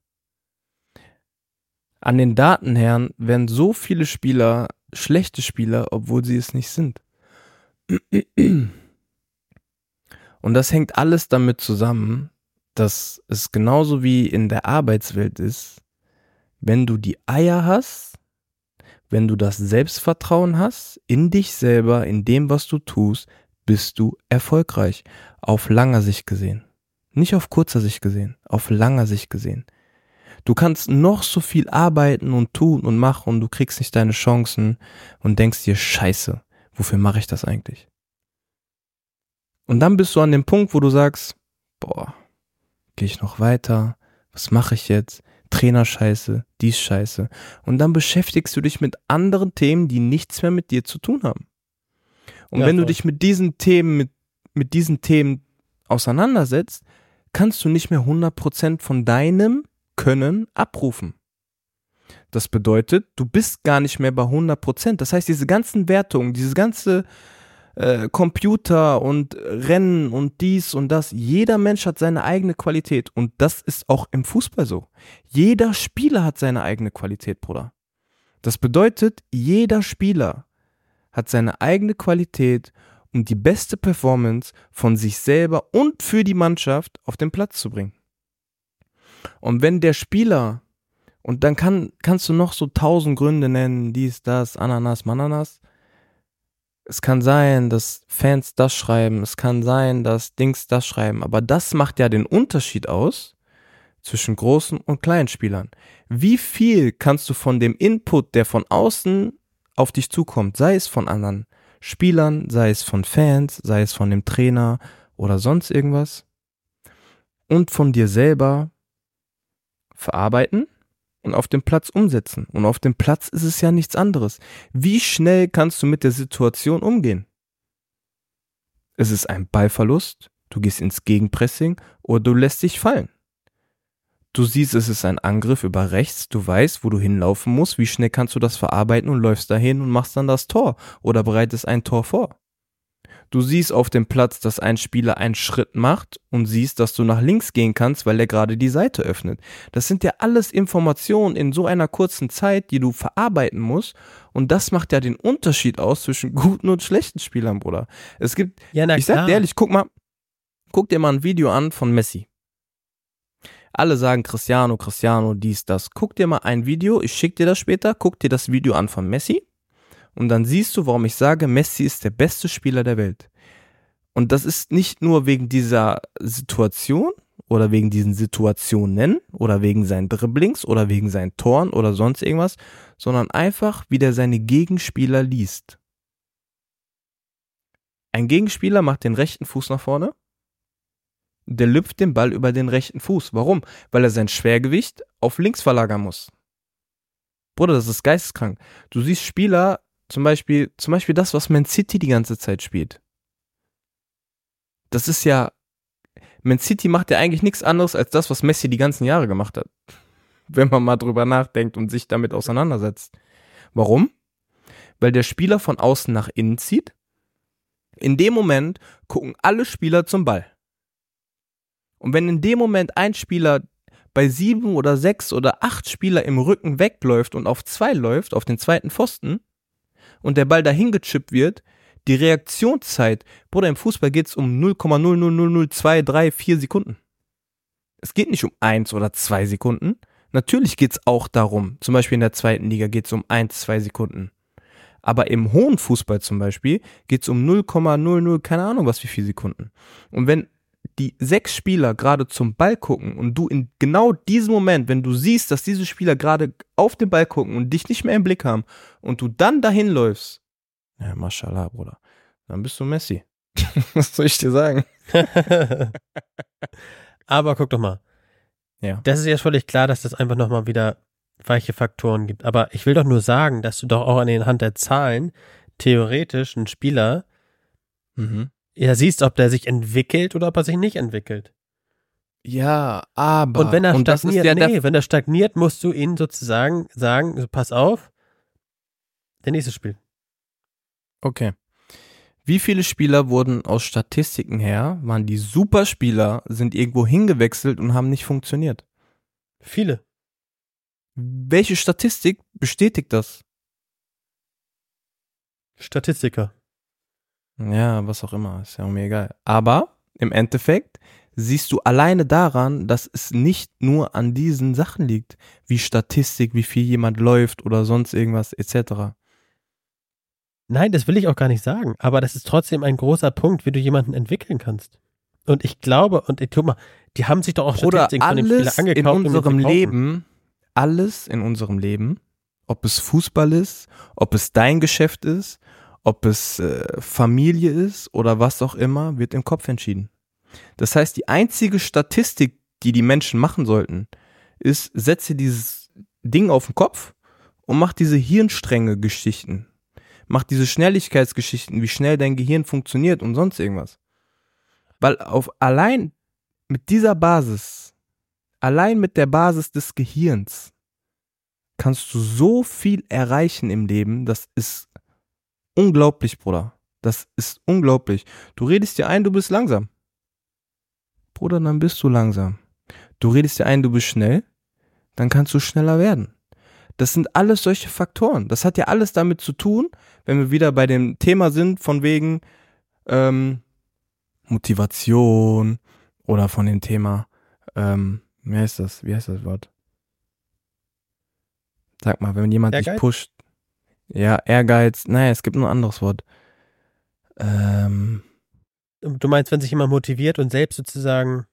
An den Datenherren werden so viele Spieler schlechte Spieler, obwohl sie es nicht sind. Und das hängt alles damit zusammen, dass es genauso wie in der Arbeitswelt ist, wenn du die Eier hast, wenn du das Selbstvertrauen hast in dich selber, in dem, was du tust, bist du erfolgreich. Auf langer Sicht gesehen. Nicht auf kurzer Sicht gesehen, auf langer Sicht gesehen. Du kannst noch so viel arbeiten und tun und machen und du kriegst nicht deine Chancen und denkst dir, scheiße, wofür mache ich das eigentlich? Und dann bist du an dem Punkt, wo du sagst, boah, gehe ich noch weiter? Was mache ich jetzt? Trainerscheiße, dies Scheiße. Und dann beschäftigst du dich mit anderen Themen, die nichts mehr mit dir zu tun haben. Und Ja, wenn du voll. dich mit diesen Themen, mit, mit diesen Themen auseinandersetzt, kannst du nicht mehr 100% von deinem können abrufen. Das bedeutet, du bist gar nicht mehr bei 100 Prozent. Das heißt, diese ganzen Wertungen, diese ganze äh, Computer und Rennen und dies und das, jeder Mensch hat seine eigene Qualität. Und das ist auch im Fußball so. Jeder Spieler hat seine eigene Qualität, Bruder. Das bedeutet, jeder Spieler hat seine eigene Qualität, um die beste Performance von sich selber und für die Mannschaft auf den Platz zu bringen. Und wenn der Spieler, und dann kann, kannst du noch so tausend Gründe nennen, dies, das, Ananas, Mananas. Es kann sein, dass Fans das schreiben, es kann sein, dass Dings das schreiben, aber das macht ja den Unterschied aus zwischen großen und kleinen Spielern. Wie viel kannst du von dem Input, der von außen auf dich zukommt, sei es von anderen Spielern, sei es von Fans, sei es von dem Trainer oder sonst irgendwas, und von dir selber verarbeiten und auf dem Platz umsetzen. Und auf dem Platz ist es ja nichts anderes. Wie schnell kannst du mit der Situation umgehen? Es ist ein Ballverlust, du gehst ins Gegenpressing oder du lässt dich fallen. Du siehst, es ist ein Angriff über rechts, du weißt, wo du hinlaufen musst, wie schnell kannst du das verarbeiten und läufst dahin und machst dann das Tor oder bereitest ein Tor vor. Du siehst auf dem Platz, dass ein Spieler einen Schritt macht und siehst, dass du nach links gehen kannst, weil er gerade die Seite öffnet. Das sind ja alles Informationen in so einer kurzen Zeit, die du verarbeiten musst. Und das macht ja den Unterschied aus zwischen guten und schlechten Spielern, Bruder. Es gibt, Ja, ich sag dir ehrlich, guck mal, guck dir mal ein Video an von Messi. Alle sagen Cristiano, Cristiano, dies, das. Guck dir mal ein Video, ich schick dir das später, guck dir das Video an von Messi und dann siehst du, warum ich sage, Messi ist der beste Spieler der Welt. Und das ist nicht nur wegen dieser Situation oder wegen diesen Situationen oder wegen seinen Dribblings oder wegen seinen Toren oder sonst irgendwas, sondern einfach, wie der seine Gegenspieler liest. Ein Gegenspieler macht den rechten Fuß nach vorne, der lüpft den Ball über den rechten Fuß. Warum? Weil er sein Schwergewicht auf links verlagern muss. Bruder, das ist geisteskrank. Du siehst Spieler, zum Beispiel, zum Beispiel das, was Man City die ganze Zeit spielt. Das ist ja, Man City macht ja eigentlich nichts anderes als das, was Messi die ganzen Jahre gemacht hat. Wenn man mal drüber nachdenkt und sich damit auseinandersetzt. Warum? Weil der Spieler von außen nach innen zieht. In dem Moment gucken alle Spieler zum Ball. Und wenn in dem Moment ein Spieler bei sieben oder sechs oder acht Spieler im Rücken wegläuft und auf zwei läuft, auf den zweiten Pfosten, und der Ball dahin gechippt wird, die Reaktionszeit, Bruder, im Fußball geht es um 0,0000234 Sekunden. Es geht nicht um eins oder zwei Sekunden. Natürlich geht es auch darum, zum Beispiel in der zweiten Liga geht es um eins, zwei Sekunden. Aber im hohen Fußball zum Beispiel geht es um 0,00, keine Ahnung was, wie viele Sekunden. Und wenn die sechs Spieler gerade zum Ball gucken und du in genau diesem Moment, wenn du siehst, dass diese Spieler gerade auf den Ball gucken und dich nicht mehr im Blick haben und du dann dahin läufst, ja, mashallah, Bruder, dann bist du Messi. Was soll ich dir sagen? Aber guck doch mal. Ja. Das ist ja völlig klar, dass das einfach nochmal wieder weiche Faktoren gibt. Aber ich will doch nur sagen, dass du doch auch an den Hand der Zahlen theoretisch einen Spieler Mhm. Ja siehst, ob der sich entwickelt oder ob er sich nicht entwickelt. Ja, aber. Und wenn er und stagniert, ja nee, wenn er stagniert, musst du ihn sozusagen sagen, so, pass auf, der nächste Spiel. Okay. Wie viele Spieler wurden aus Statistiken her, waren die Superspieler, sind irgendwo hingewechselt und haben nicht funktioniert? Viele. Welche Statistik bestätigt das? Statistiker. Ja, was auch immer, ist ja mir egal. Aber im Endeffekt siehst du alleine daran, dass es nicht nur an diesen Sachen liegt, wie Statistik, wie viel jemand läuft oder sonst irgendwas etc. Nein, das will ich auch gar nicht sagen. Aber das ist trotzdem ein großer Punkt, wie du jemanden entwickeln kannst. Und ich glaube, und ich, guck mal, die haben sich doch auch Oder Statistiken von dem Spieler alles angekauft. in um unserem kaufen. Leben, alles in unserem Leben, ob es Fußball ist, ob es dein Geschäft ist, ob es äh, Familie ist oder was auch immer, wird im Kopf entschieden. Das heißt, die einzige Statistik, die die Menschen machen sollten, ist, setze dieses Ding auf den Kopf und mach diese Hirnstränge-Geschichten. Mach diese Schnelligkeitsgeschichten, wie schnell dein Gehirn funktioniert und sonst irgendwas. Weil auf allein mit dieser Basis, allein mit der Basis des Gehirns kannst du so viel erreichen im Leben, das ist unglaublich, Bruder. Das ist unglaublich. Du redest dir ein, du bist langsam. Bruder, dann bist du langsam. Du redest dir ein, du bist schnell, dann kannst du schneller werden. Das sind alles solche Faktoren. Das hat ja alles damit zu tun, wenn wir wieder bei dem Thema sind, von wegen ähm, Motivation oder von dem Thema, ähm, wie heißt das? Wie heißt das Wort? Sag mal, wenn jemand Ehrgeiz? dich pusht. Ja, Ehrgeiz. Naja, es gibt nur ein anderes Wort. Ähm, Du meinst, wenn sich jemand motiviert und selbst sozusagen,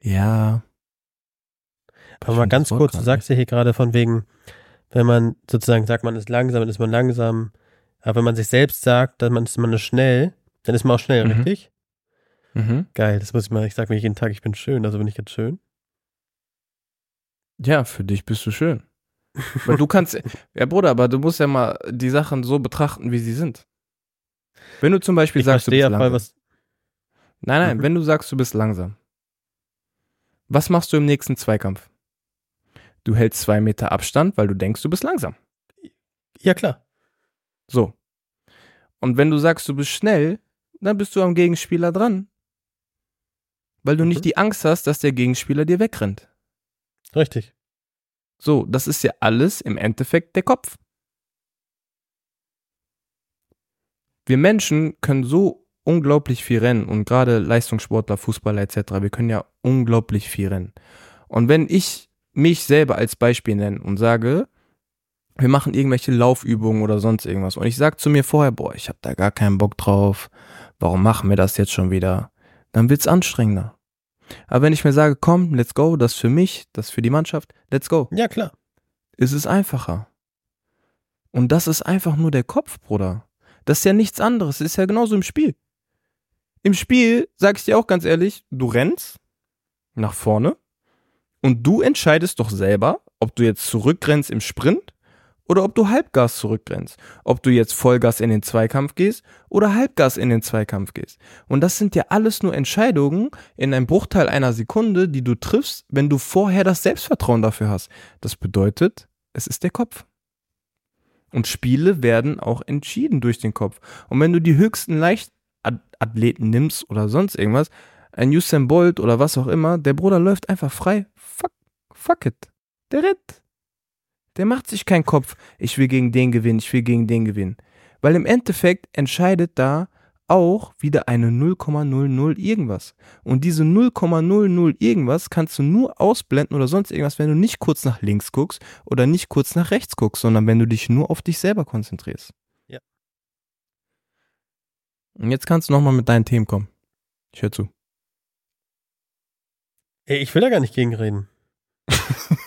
ja. aber mal ganz kurz, du sagst ja hier gerade von wegen, wenn man sozusagen sagt, man ist langsam, dann ist man langsam. Aber wenn man sich selbst sagt, dann man ist man schnell, dann ist man auch schnell, Mhm. richtig? Mhm. Geil, das muss ich mal, ich sag mir jeden Tag, ich bin schön, also bin ich jetzt schön. Ja, für dich bist du schön. Weil du kannst, ja Bruder, aber du musst ja mal die Sachen so betrachten, wie sie sind. Wenn du zum Beispiel Ich sagst, du bist ja langsam. was, Nein, nein, Mhm. wenn du sagst, du bist langsam. Was machst du im nächsten Zweikampf? Du hältst zwei Meter Abstand, weil du denkst, du bist langsam. ja klar. So. Und wenn du sagst, du bist schnell, dann bist du am Gegenspieler dran. Weil du Mhm. nicht die Angst hast, dass der Gegenspieler dir wegrennt. Richtig. So, das ist ja alles im Endeffekt der Kopf. Wir Menschen können so unglaublich viel rennen und gerade Leistungssportler, Fußballer etc., wir können ja unglaublich viel rennen. Und wenn ich mich selber als Beispiel nenne und sage, wir machen irgendwelche Laufübungen oder sonst irgendwas und ich sage zu mir vorher, boah, ich habe da gar keinen Bock drauf, warum machen wir das jetzt schon wieder? Dann wird's anstrengender. Aber wenn ich mir sage, komm, let's go, das für mich, das für die Mannschaft, let's go Ja, klar. ist es einfacher. Und das ist einfach nur der Kopf, Bruder. Das ist ja nichts anderes. Das ist ja genauso im Spiel. Im Spiel, sag ich dir auch ganz ehrlich, du rennst nach vorne und du entscheidest doch selber, ob du jetzt zurückrennst im Sprint oder ob du Halbgas zurückrennst. Ob du jetzt Vollgas in den Zweikampf gehst oder Halbgas in den Zweikampf gehst. Und das sind ja alles nur Entscheidungen in einem Bruchteil einer Sekunde, die du triffst, wenn du vorher das Selbstvertrauen dafür hast. Das bedeutet, es ist der Kopf. Und Spiele werden auch entschieden durch den Kopf. Und wenn du die höchsten Leichtathleten nimmst oder sonst irgendwas, ein Usain Bolt oder was auch immer, der Bruder läuft einfach frei. Fuck, fuck it. Der rennt. Der macht sich keinen Kopf, ich will gegen den gewinnen, ich will gegen den gewinnen. Weil im Endeffekt entscheidet da auch wieder eine 0,00 irgendwas. Und diese 0,00 irgendwas kannst du nur ausblenden oder sonst irgendwas, wenn du nicht kurz nach links guckst oder nicht kurz nach rechts guckst, sondern wenn du dich nur auf dich selber konzentrierst. Ja. Und jetzt kannst du nochmal mit deinen Themen kommen. Ich höre zu. Ey, ich will da gar nicht gegenreden.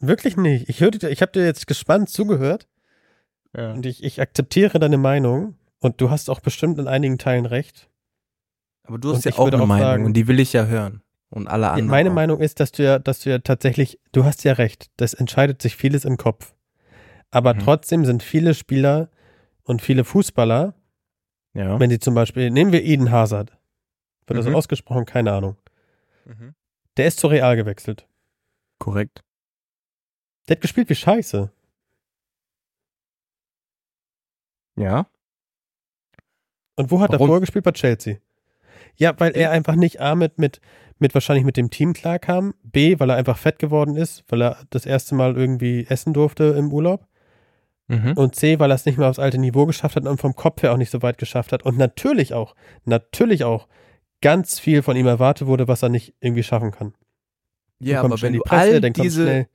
Wirklich nicht. Ich, hör dir- ich habe dir jetzt gespannt zugehört Ja. und ich, ich akzeptiere deine Meinung und du hast auch bestimmt in einigen Teilen recht. Aber du Und hast ja ich auch eine auch Meinung sagen- und die will ich ja hören. Und alle Ja, anderen. meine auch. Meinung ist, dass du ja, dass du ja tatsächlich, du hast ja recht, das entscheidet sich vieles im Kopf. Aber Mhm. trotzdem sind viele Spieler und viele Fußballer, Ja. wenn sie zum Beispiel, nehmen wir Eden Hazard, wird das Mhm. ausgesprochen, keine Ahnung. Mhm. Der ist zu Real gewechselt. Korrekt. Der hat gespielt wie Scheiße. Ja. Und wo hat er Warum? vorher gespielt? Bei Chelsea. Ja, weil er einfach nicht A mit, mit, mit wahrscheinlich mit dem Team klarkam, B, weil er einfach fett geworden ist, weil er das erste Mal irgendwie essen durfte im Urlaub Mhm. und C, weil er es nicht mehr aufs alte Niveau geschafft hat und vom Kopf her auch nicht so weit geschafft hat und natürlich auch, natürlich auch ganz viel von ihm erwartet wurde, was er nicht irgendwie schaffen kann. Ja, aber wenn die du Presse, all diese, schnell,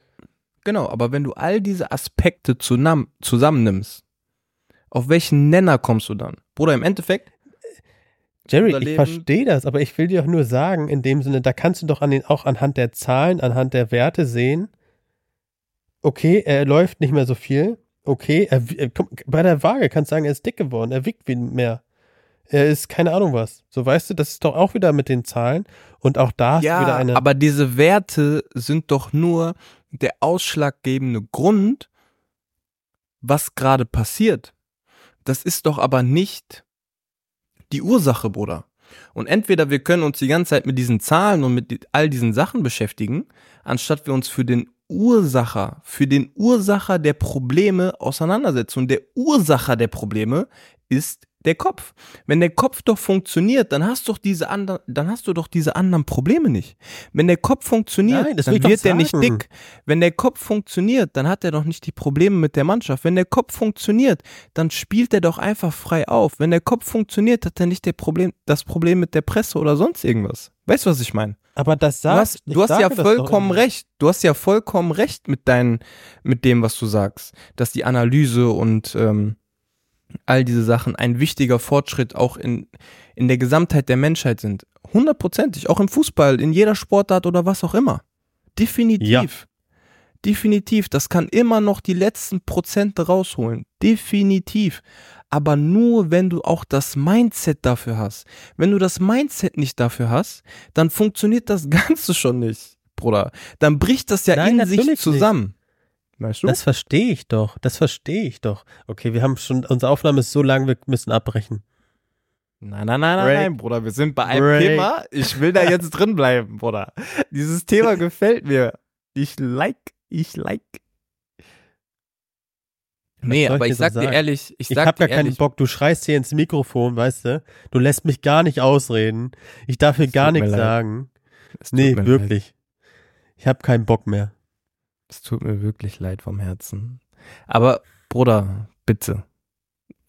genau, aber wenn du all diese Aspekte zusammen, zusammennimmst, auf welchen Nenner kommst du dann? Bruder, im Endeffekt, Jerry, ich verstehe das, aber ich will dir auch nur sagen, in dem Sinne, da kannst du doch an den, auch anhand der Zahlen, anhand der Werte sehen, okay, er läuft nicht mehr so viel, okay, er, äh, bei der Waage kannst du sagen, er ist dick geworden, er wiegt wie mehr. Er ist keine Ahnung was. So weißt du, das ist doch auch wieder mit den Zahlen und auch da hast du wieder ja, eine. aber diese Werte sind doch nur der ausschlaggebende Grund, was gerade passiert. Das ist doch aber nicht die Ursache, Bruder. Und entweder wir können uns die ganze Zeit mit diesen Zahlen und mit all diesen Sachen beschäftigen, anstatt wir uns für den Ursacher, für den Ursacher der Probleme auseinandersetzen. Und der Ursacher der Probleme ist der Kopf. Wenn der Kopf doch funktioniert, dann hast doch diese anderen, dann hast du doch diese anderen Probleme nicht. Wenn der Kopf funktioniert, Nein, dann wird der nicht dick. Wenn der Kopf funktioniert, dann hat er doch nicht die Probleme mit der Mannschaft. Wenn der Kopf funktioniert, dann spielt er doch einfach frei auf. Wenn der Kopf funktioniert, hat er nicht der Problem, das Problem mit der Presse oder sonst irgendwas. Weißt du, was ich meine? Aber das Du sagt, hast, du hast ja vollkommen recht. Du hast ja vollkommen recht mit deinen, mit dem, was du sagst, dass die Analyse und ähm, all diese Sachen ein wichtiger Fortschritt auch in in der Gesamtheit der Menschheit sind. Hundertprozentig, auch im Fußball, in jeder Sportart oder was auch immer. Definitiv. Ja. Definitiv. Das kann immer noch die letzten Prozente rausholen. Definitiv. Aber nur, wenn du auch das Mindset dafür hast. Wenn du das Mindset nicht dafür hast, dann funktioniert das Ganze schon nicht, Bruder. Dann bricht das ja Nein, in sich zusammen. Weißt du? Das verstehe ich doch. Das verstehe ich doch. Okay, wir haben schon, unsere Aufnahme ist so lang, wir müssen abbrechen. Nein, nein, nein, nein, Break. nein, Bruder. Wir sind bei einem Break. Thema. Ich will da jetzt drin bleiben, Bruder. Dieses Thema gefällt mir. Ich like, ich like. Nee, ich aber dir ich so sag dir sagen? ehrlich, ich Ich sag hab dir gar keinen ehrlich, Bock. Du schreist hier ins Mikrofon, weißt du? Du lässt mich gar nicht ausreden. Ich darf hier Es gar nichts sagen. Nee, mir leid. wirklich. Ich habe keinen Bock mehr. Es tut mir wirklich leid vom Herzen. Aber, Bruder, bitte.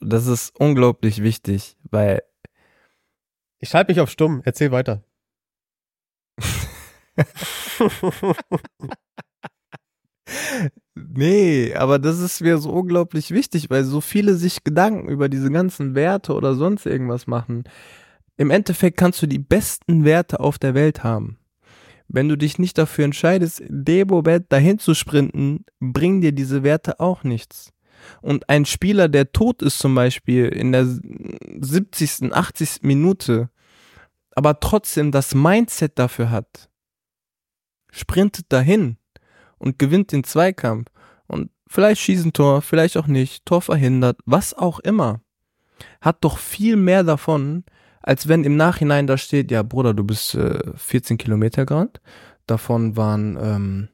Das ist unglaublich wichtig, weil Ich schalte mich auf stumm. Erzähl weiter. Nee, aber das ist mir so unglaublich wichtig, weil so viele sich Gedanken über diese ganzen Werte oder sonst irgendwas machen. Im Endeffekt kannst du die besten Werte auf der Welt haben. Wenn du dich nicht dafür entscheidest, Moment dahin zu sprinten, bringen dir diese Werte auch nichts. Und ein Spieler, der tot ist zum Beispiel in der 70., 80. Minute, aber trotzdem das Mindset dafür hat, sprintet dahin und gewinnt den Zweikampf und vielleicht schießt ein Tor, vielleicht auch nicht, Tor verhindert, was auch immer, hat doch viel mehr davon, als wenn im Nachhinein da steht, ja Bruder, du bist äh, 14 Kilometer gerannt, davon waren ähm,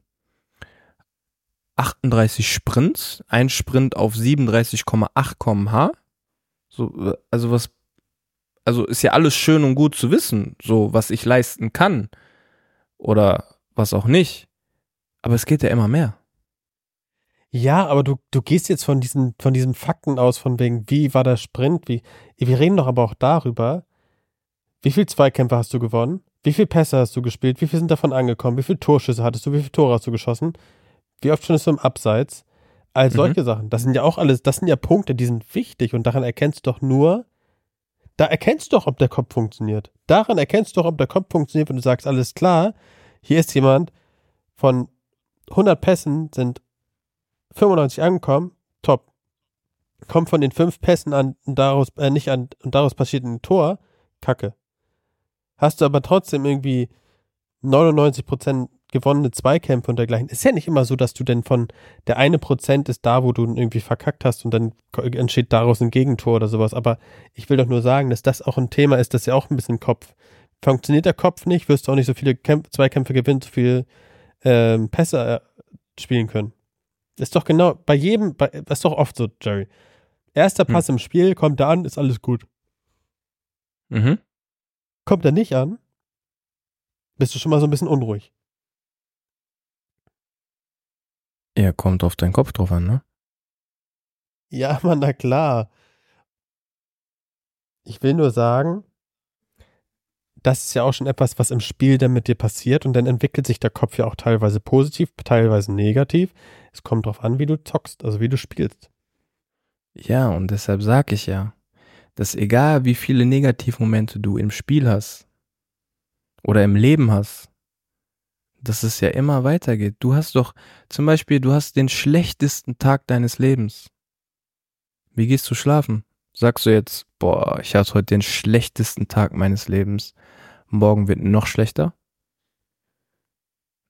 38 Sprints, ein Sprint auf 37,8 kmh, so, äh, also was, also ist ja alles schön und gut zu wissen, so was ich leisten kann oder was auch nicht. Aber es geht ja immer mehr. Ja, aber du, du gehst jetzt von diesen, von diesen Fakten aus, von wegen, wie war der Sprint, wie, wir reden doch aber auch darüber, wie viel Zweikämpfe hast du gewonnen, wie viel Pässe hast du gespielt, wie viel sind davon angekommen, wie viele Torschüsse hattest du, wie viele Tore hast du geschossen, wie oft standest du im Abseits, all Mhm. solche Sachen. Das sind ja auch alles, das sind ja Punkte, die sind wichtig und daran erkennst du doch nur, da erkennst du doch, ob der Kopf funktioniert. Daran erkennst du doch, ob der Kopf funktioniert, wenn du sagst, alles klar, hier ist jemand von 100 Pässen sind 95 angekommen, top. Kommt von den fünf Pässen an daraus, äh, nicht an, und daraus passiert ein Tor, kacke. Hast du aber trotzdem irgendwie 99% gewonnene Zweikämpfe und dergleichen. Ist ja nicht immer so, dass du denn von der eine Prozent ist da, wo du irgendwie verkackt hast und dann entsteht daraus ein Gegentor oder sowas. Aber ich will doch nur sagen, dass das auch ein Thema ist, das ja auch ein bisschen Kopf. Funktioniert der Kopf nicht, wirst du auch nicht so viele Kämpf Zweikämpfe gewinnen, so viel ähm, Pässe äh, spielen können. Ist doch genau, bei jedem, bei, das ist doch oft so, Jerry. Erster Pass im Spiel, kommt er an, ist alles gut. Mhm. Kommt er nicht an, bist du schon mal so ein bisschen unruhig. Ja, kommt auf deinen Kopf drauf an, ne? Ja, Mann, na klar. Ich will nur sagen, das ist ja auch schon etwas, was im Spiel dann mit dir passiert und dann entwickelt sich der Kopf ja auch teilweise positiv, teilweise negativ. Es kommt drauf an, wie du zockst, also wie du spielst. Ja, und deshalb sag ich ja, dass egal wie viele Negativmomente du im Spiel hast oder im Leben hast, dass es ja immer weitergeht. Du hast doch zum Beispiel, du hast den schlechtesten Tag deines Lebens. Wie gehst du schlafen? Sagst du jetzt, boah, ich hatte heute den schlechtesten Tag meines Lebens. Morgen wird noch schlechter?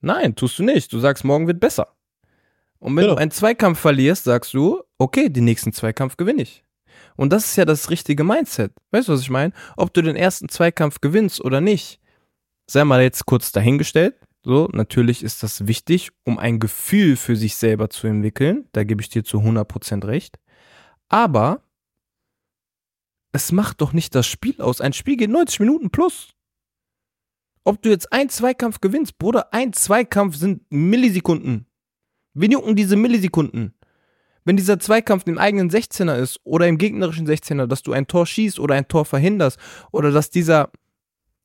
Nein, tust du nicht. Du sagst, morgen wird besser. Und wenn Genau. du einen Zweikampf verlierst, sagst du, okay, den nächsten Zweikampf gewinne ich. Und das ist ja das richtige Mindset. Weißt du, was ich meine? Ob du den ersten Zweikampf gewinnst oder nicht, sei mal jetzt kurz dahingestellt. So, natürlich ist das wichtig, um ein Gefühl für sich selber zu entwickeln. Da gebe ich dir zu 100% recht. Aber es macht doch nicht das Spiel aus. Ein Spiel geht 90 Minuten plus. Ob du jetzt ein Zweikampf gewinnst, Bruder, ein Zweikampf sind Millisekunden. Wen jucken diese Millisekunden? Wenn dieser Zweikampf im eigenen 16er ist oder im gegnerischen 16er, dass du ein Tor schießt oder ein Tor verhinderst oder dass dieser,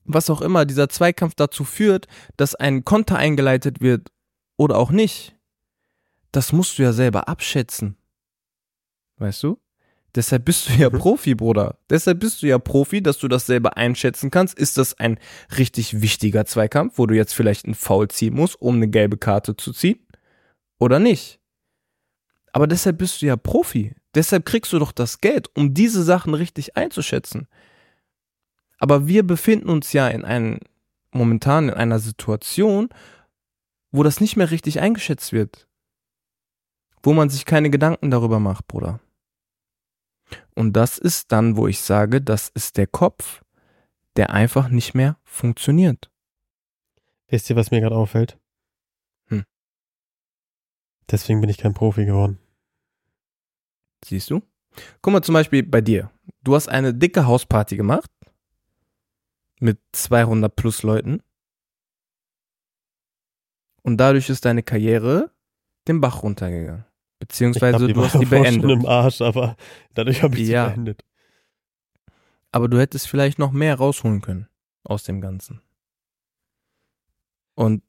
was auch immer, dieser Zweikampf dazu führt, dass ein Konter eingeleitet wird oder auch nicht, das musst du ja selber abschätzen. Weißt du? Deshalb bist du ja mhm. Profi, Bruder. Deshalb bist du ja Profi, dass du das selber einschätzen kannst. Ist das ein richtig wichtiger Zweikampf, wo du jetzt vielleicht einen Foul ziehen musst, um eine gelbe Karte zu ziehen? Oder nicht? Aber deshalb bist du ja Profi. Deshalb kriegst du doch das Geld, um diese Sachen richtig einzuschätzen. Aber wir befinden uns ja in einem, momentan in einer Situation, wo das nicht mehr richtig eingeschätzt wird. Wo man sich keine Gedanken darüber macht, Bruder. Und das ist dann, wo ich sage, das ist der Kopf, der einfach nicht mehr funktioniert. Wisst ihr, was mir gerade auffällt? Hm. Deswegen bin ich kein Profi geworden. Siehst du? Guck mal zum Beispiel bei dir. Du hast eine dicke Hausparty gemacht mit 200 plus Leuten und dadurch ist deine Karriere den Bach runtergegangen. Beziehungsweise du hast die beendet. Schon im Arsch, aber dadurch habe ich ja. sie beendet. Aber du hättest vielleicht noch mehr rausholen können aus dem Ganzen. Und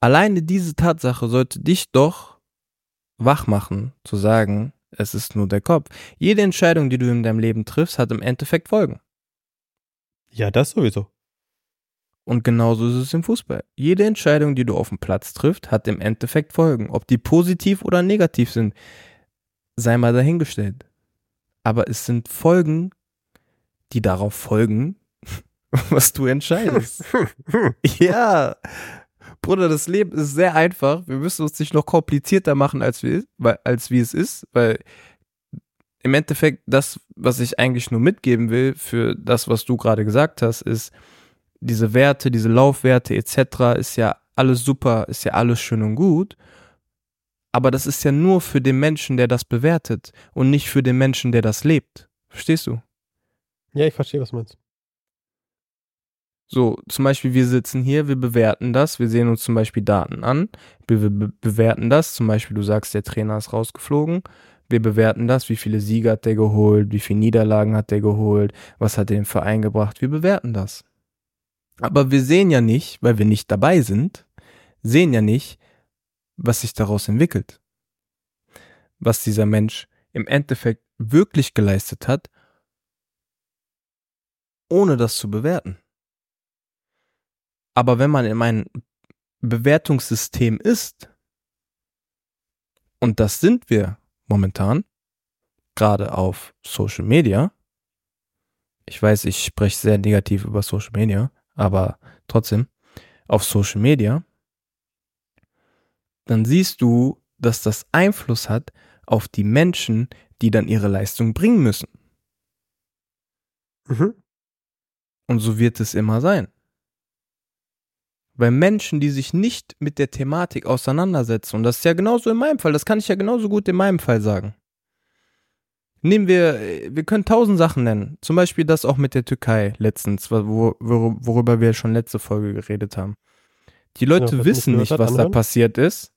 alleine diese Tatsache sollte dich doch wach machen, zu sagen, es ist nur der Kopf. Jede Entscheidung, die du in deinem Leben triffst, hat im Endeffekt Folgen. Ja, das sowieso. Und genauso ist es im Fußball. Jede Entscheidung, die du auf dem Platz triffst, hat im Endeffekt Folgen. Ob die positiv oder negativ sind, sei mal dahingestellt. Aber es sind Folgen, die darauf folgen, was du entscheidest. ja, Bruder, das Leben ist sehr einfach. Wir müssen uns nicht noch komplizierter machen, als, wir, als wie es ist, weil im Endeffekt das, was ich eigentlich nur mitgeben will für das, was du gerade gesagt hast, ist, diese Werte, diese Laufwerte etc. ist ja alles super, ist ja alles schön und gut. Aber das ist ja nur für den Menschen, der das bewertet und nicht für den Menschen, der das lebt. Verstehst du? Ja, ich verstehe, was du meinst. So, zum Beispiel, wir sitzen hier, wir bewerten das, wir sehen uns zum Beispiel Daten an, wir be bewerten das, zum Beispiel, du sagst, der Trainer ist rausgeflogen, wir bewerten das, wie viele Siege hat der geholt, wie viele Niederlagen hat der geholt, was hat der im Verein gebracht, wir bewerten das. Aber wir sehen ja nicht, weil wir nicht dabei sind, sehen ja nicht, was sich daraus entwickelt. Was dieser Mensch im Endeffekt wirklich geleistet hat, ohne das zu bewerten. Aber wenn man in meinem Bewertungssystem ist, und das sind wir momentan, gerade auf Social Media, ich weiß, ich spreche sehr negativ über Social Media, aber trotzdem, auf Social Media, dann siehst du, dass das Einfluss hat auf die Menschen, die dann ihre Leistung bringen müssen. Mhm. Und so wird es immer sein. Weil Menschen, die sich nicht mit der Thematik auseinandersetzen, und das ist ja genauso in meinem Fall, das kann ich ja genauso gut in meinem Fall sagen. Nehmen wir, wir können tausend Sachen nennen. Zum Beispiel das auch mit der Türkei letztens, wo, worüber wir schon letzte Folge geredet haben. Die Leute ja, wissen nicht, was anhören? da passiert ist.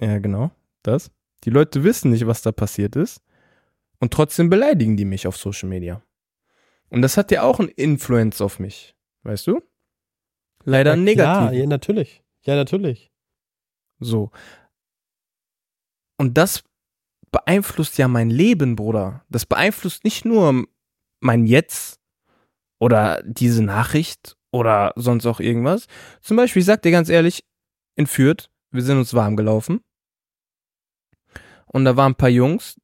Ja, genau, das. Die Leute wissen nicht, was da passiert ist. Und trotzdem beleidigen die mich auf Social Media. Und das hat ja auch einen Influence auf mich. Weißt du? Leider ja, negativ. Ja, natürlich. Ja, natürlich. So. Und das beeinflusst ja mein Leben, Bruder. Das beeinflusst nicht nur mein Jetzt oder diese Nachricht oder sonst auch irgendwas. Zum Beispiel, ich sag dir ganz ehrlich, in Fürth, wir sind uns warm gelaufen. Und da waren ein paar Jungs,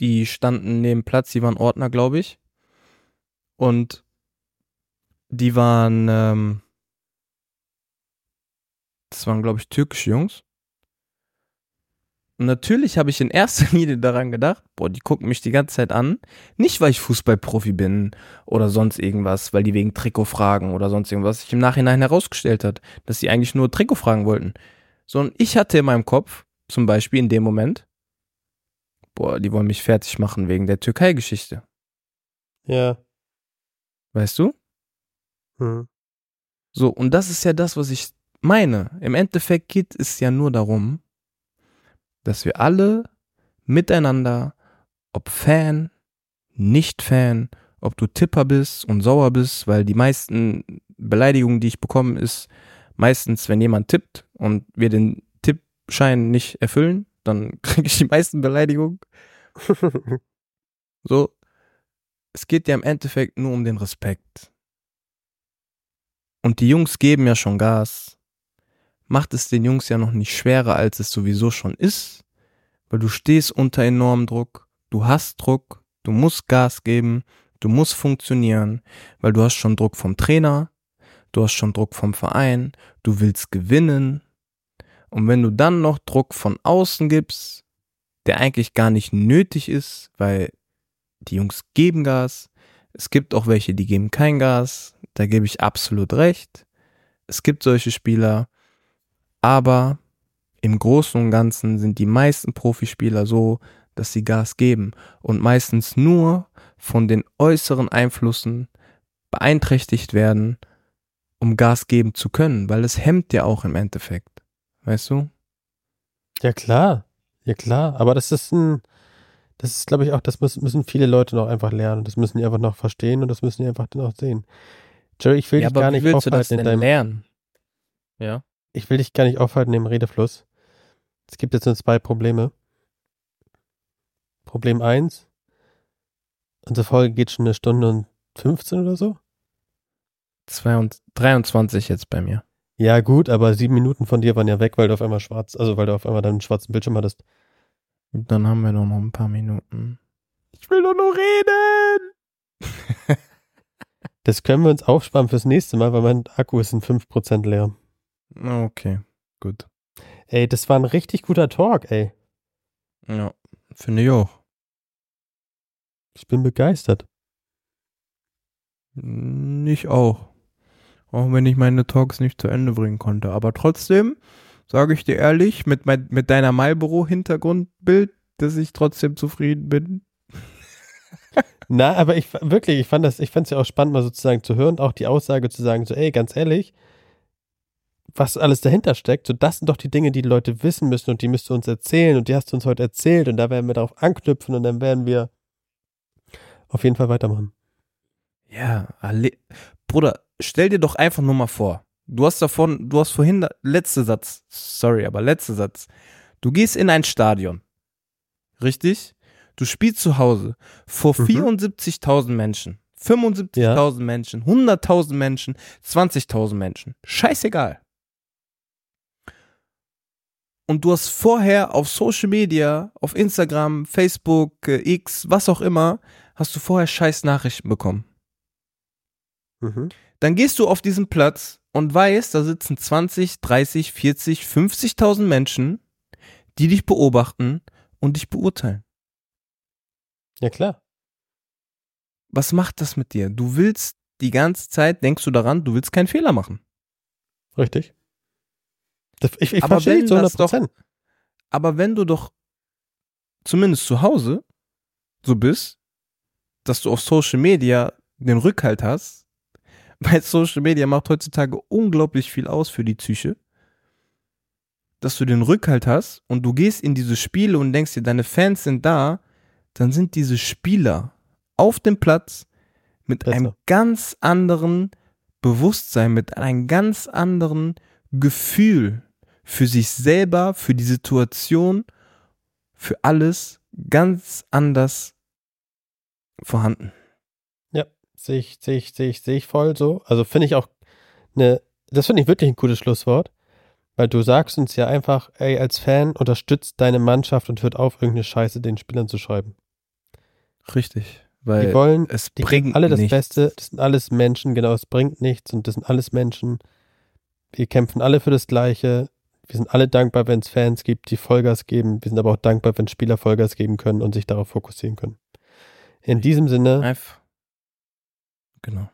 die standen neben Platz, die waren Ordner, glaube ich. Und die waren, ähm, das waren, glaube ich, türkische Jungs. Und natürlich habe ich in erster Linie daran gedacht, boah, die gucken mich die ganze Zeit an. Nicht, weil ich Fußballprofi bin oder sonst irgendwas, weil die wegen Trikot fragen oder sonst irgendwas sich im Nachhinein herausgestellt hat, dass sie eigentlich nur Trikot fragen wollten. Sondern ich hatte in meinem Kopf, zum Beispiel in dem Moment, boah, die wollen mich fertig machen wegen der Türkei-Geschichte. Ja. Weißt du? Hm. So, und das ist ja das, was ich meine. Im Endeffekt geht es ja nur darum, dass wir alle miteinander, ob Fan, nicht Fan, ob du Tipper bist und sauer bist, weil die meisten Beleidigungen, die ich bekomme, ist meistens, wenn jemand tippt und wir den Tippschein nicht erfüllen, dann kriege ich die meisten Beleidigungen. So, es geht ja im Endeffekt nur um den Respekt. Und die Jungs geben ja schon Gas. Macht es den Jungs ja noch nicht schwerer, als es sowieso schon ist, weil du stehst unter enormem Druck, du hast Druck, du musst Gas geben, du musst funktionieren, weil du hast schon Druck vom Trainer, du hast schon Druck vom Verein, du willst gewinnen. Und wenn du dann noch Druck von außen gibst, der eigentlich gar nicht nötig ist, weil die Jungs geben Gas. Es gibt auch welche, die geben kein Gas. Da gebe ich absolut recht. Es gibt solche Spieler. Aber im Großen und Ganzen sind die meisten Profispieler so, dass sie Gas geben und meistens nur von den äußeren Einflüssen beeinträchtigt werden, um Gas geben zu können, weil es hemmt ja auch im Endeffekt. Weißt du? Ja, klar. Ja, klar. Aber das ist ein, das ist, glaube ich, auch, das müssen, viele Leute noch einfach lernen. Das müssen die einfach noch verstehen und das müssen die einfach noch sehen. Jerry, ich will ja, dich aber gar nicht aufhalten in deinem, lernen? Ja. Ich will dich gar nicht aufhalten im Redefluss. Es gibt jetzt nur zwei Probleme. Problem eins. Unsere Folge geht schon eine Stunde und 15 oder so. 22, 23 jetzt bei mir. Ja, gut, aber sieben Minuten von dir waren ja weg, weil du auf einmal schwarz, also weil du auf einmal deinen schwarzen Bildschirm hattest. Dann haben wir doch noch ein paar Minuten. Ich will doch noch reden! Das können wir uns aufsparen fürs nächste Mal, weil mein Akku ist in 5% leer. Okay, gut. Ey, das war ein richtig guter Talk, ey. Ja, finde ich auch. Ich bin begeistert. Nicht auch. Auch wenn ich meine Talks nicht zu Ende bringen konnte. Aber trotzdem, sage ich dir ehrlich, mit, mein, mit deiner Marlboro-Hintergrundbild, dass ich trotzdem zufrieden bin. Na, aber ich wirklich, ich fand das, ich fand es ja auch spannend, mal sozusagen zu hören, auch die Aussage zu sagen, so, ey, ganz ehrlich, was alles dahinter steckt, so das sind doch die Dinge, die die Leute wissen müssen und die müsst du uns erzählen und die hast du uns heute erzählt und da werden wir darauf anknüpfen und dann werden wir auf jeden Fall weitermachen. Ja, alle. Bruder, stell dir doch einfach nur mal vor. Du hast davon, du hast vorhin, letzter Satz, sorry, aber letzter Satz. Du gehst in ein Stadion. Richtig? Du spielst zu Hause vor Mhm. 74.000 Menschen, 75.000 Menschen, 100.000 Menschen, 20.000 Menschen. Scheißegal. Und du hast vorher auf Social Media, auf Instagram, Facebook, äh, X, was auch immer, hast du vorher scheiß Nachrichten bekommen. Mhm. Dann gehst du auf diesen Platz und weißt, da sitzen 20, 30, 40, 50.000 Menschen, die dich beobachten und dich beurteilen. Ja, klar. Was macht das mit dir? Du willst die ganze Zeit, denkst du daran, du willst keinen Fehler machen. Richtig. Ich ich Aber verstehe zu das 100 Prozent. Aber wenn du doch zumindest zu Hause so bist, dass du auf Social Media den Rückhalt hast, weil Social Media macht heutzutage unglaublich viel aus für die Psyche, dass du den Rückhalt hast und du gehst in diese Spiele und denkst dir, deine Fans sind da, dann sind diese Spieler auf dem Platz mit Besser. einem ganz anderen Bewusstsein, mit einem ganz anderen Gefühl für sich selber, für die Situation, für alles ganz anders vorhanden. Sehe ich, sehe ich, sehe ich, sehe ich voll so. Also finde ich auch eine, das finde ich wirklich ein gutes Schlusswort, weil du sagst uns ja einfach, ey, als Fan unterstützt deine Mannschaft und hört auf, irgendeine Scheiße den Spielern zu schreiben. Richtig. Weil Die wollen, es die bringt alle das nichts. Beste, das sind alles Menschen, genau, es bringt nichts und das sind alles Menschen. Wir kämpfen alle für das Gleiche. Wir sind alle dankbar, wenn es Fans gibt, die Vollgas geben. Wir sind aber auch dankbar, wenn Spieler Vollgas geben können und sich darauf fokussieren können. In diesem Sinne, Einfach. Genau.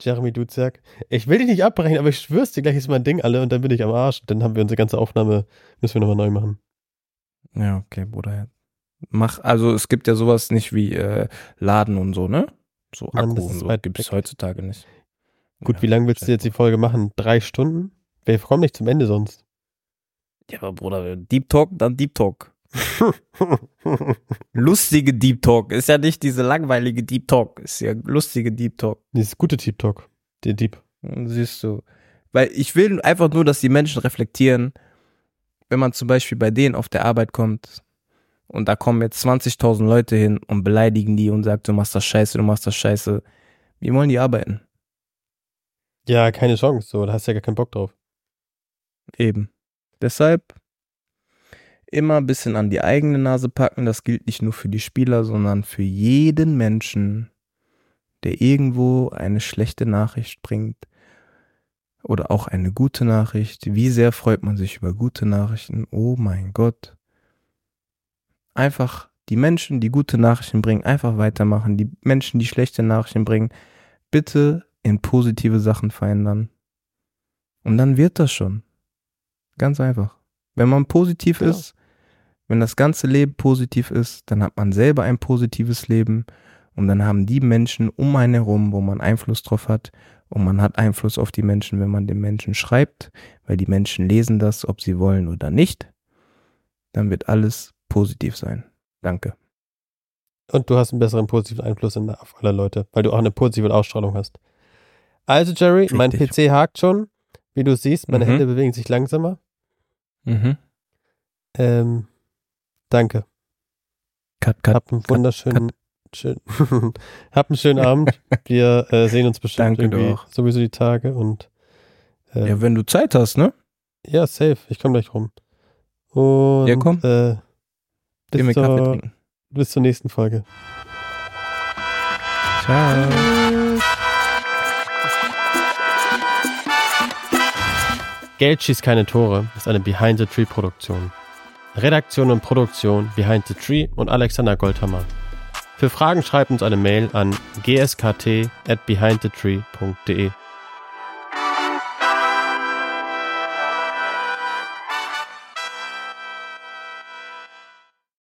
Jeremy Duziak, ich will dich nicht abbrechen, aber ich schwör's dir, gleich ist mein Ding alle und dann bin ich am Arsch. Dann haben wir unsere ganze Aufnahme, müssen wir nochmal neu machen. Ja, okay, Bruder. Mach, also es gibt ja sowas nicht wie äh, Laden und so, ne? So Mann, Akku und so gibt es heutzutage nicht. Gut, Ja, wie lange willst du jetzt die Folge machen? Drei Stunden? Wir kommen nicht zum Ende sonst. Ja, aber Bruder, Deep Talk, dann Deep Talk. Lustige Deep Talk. Ist ja nicht diese langweilige Deep Talk. Ist ja lustige Deep Talk. Dieses gute Deep Talk. Der Deep. Siehst du. Weil ich will einfach nur, dass die Menschen reflektieren, wenn man zum Beispiel bei denen auf der Arbeit kommt und da kommen jetzt 20.000 Leute hin und beleidigen die und sagen, du machst das scheiße, du machst das scheiße. Wie wollen die arbeiten? Ja, keine Chance. So, da hast du ja gar keinen Bock drauf. Eben. Deshalb immer ein bisschen an die eigene Nase packen. Das gilt nicht nur für die Spieler, sondern für jeden Menschen, der irgendwo eine schlechte Nachricht bringt oder auch eine gute Nachricht. Wie sehr freut man sich über gute Nachrichten? Oh mein Gott. Einfach die Menschen, die gute Nachrichten bringen, einfach weitermachen. Die Menschen, die schlechte Nachrichten bringen, bitte in positive Sachen verändern. Und dann wird das schon. Ganz einfach. Wenn man positiv Genau. ist, wenn das ganze Leben positiv ist, dann hat man selber ein positives Leben und dann haben die Menschen um einen herum, wo man Einfluss drauf hat und man hat Einfluss auf die Menschen, wenn man den Menschen schreibt, weil die Menschen lesen das, ob sie wollen oder nicht, dann wird alles positiv sein. Danke. Und du hast einen besseren positiven Einfluss in, auf alle Leute, weil du auch eine positive Ausstrahlung hast. Also, Jerry, mein Richtig. PC hakt schon. Wie du siehst, meine Mhm. Hände bewegen sich langsamer. Mhm. Ähm, danke. Cut, cut. Hab einen wunderschönen, schön, hab einen schönen Abend. Wir äh, sehen uns bestimmt Danke, irgendwie auch. sowieso die Tage und äh, Ja, wenn du Zeit hast, ne? ja, safe. Ich komme gleich rum. Und Ja, komm. Äh, bis, zur, bis zur nächsten Folge. Ciao. Geld schießt keine Tore ist eine Behind the Tree Produktion. Redaktion und Produktion Behind the Tree und Alexander Goldhammer. Für Fragen schreibt uns eine Mail an gskt at behindthetree.de.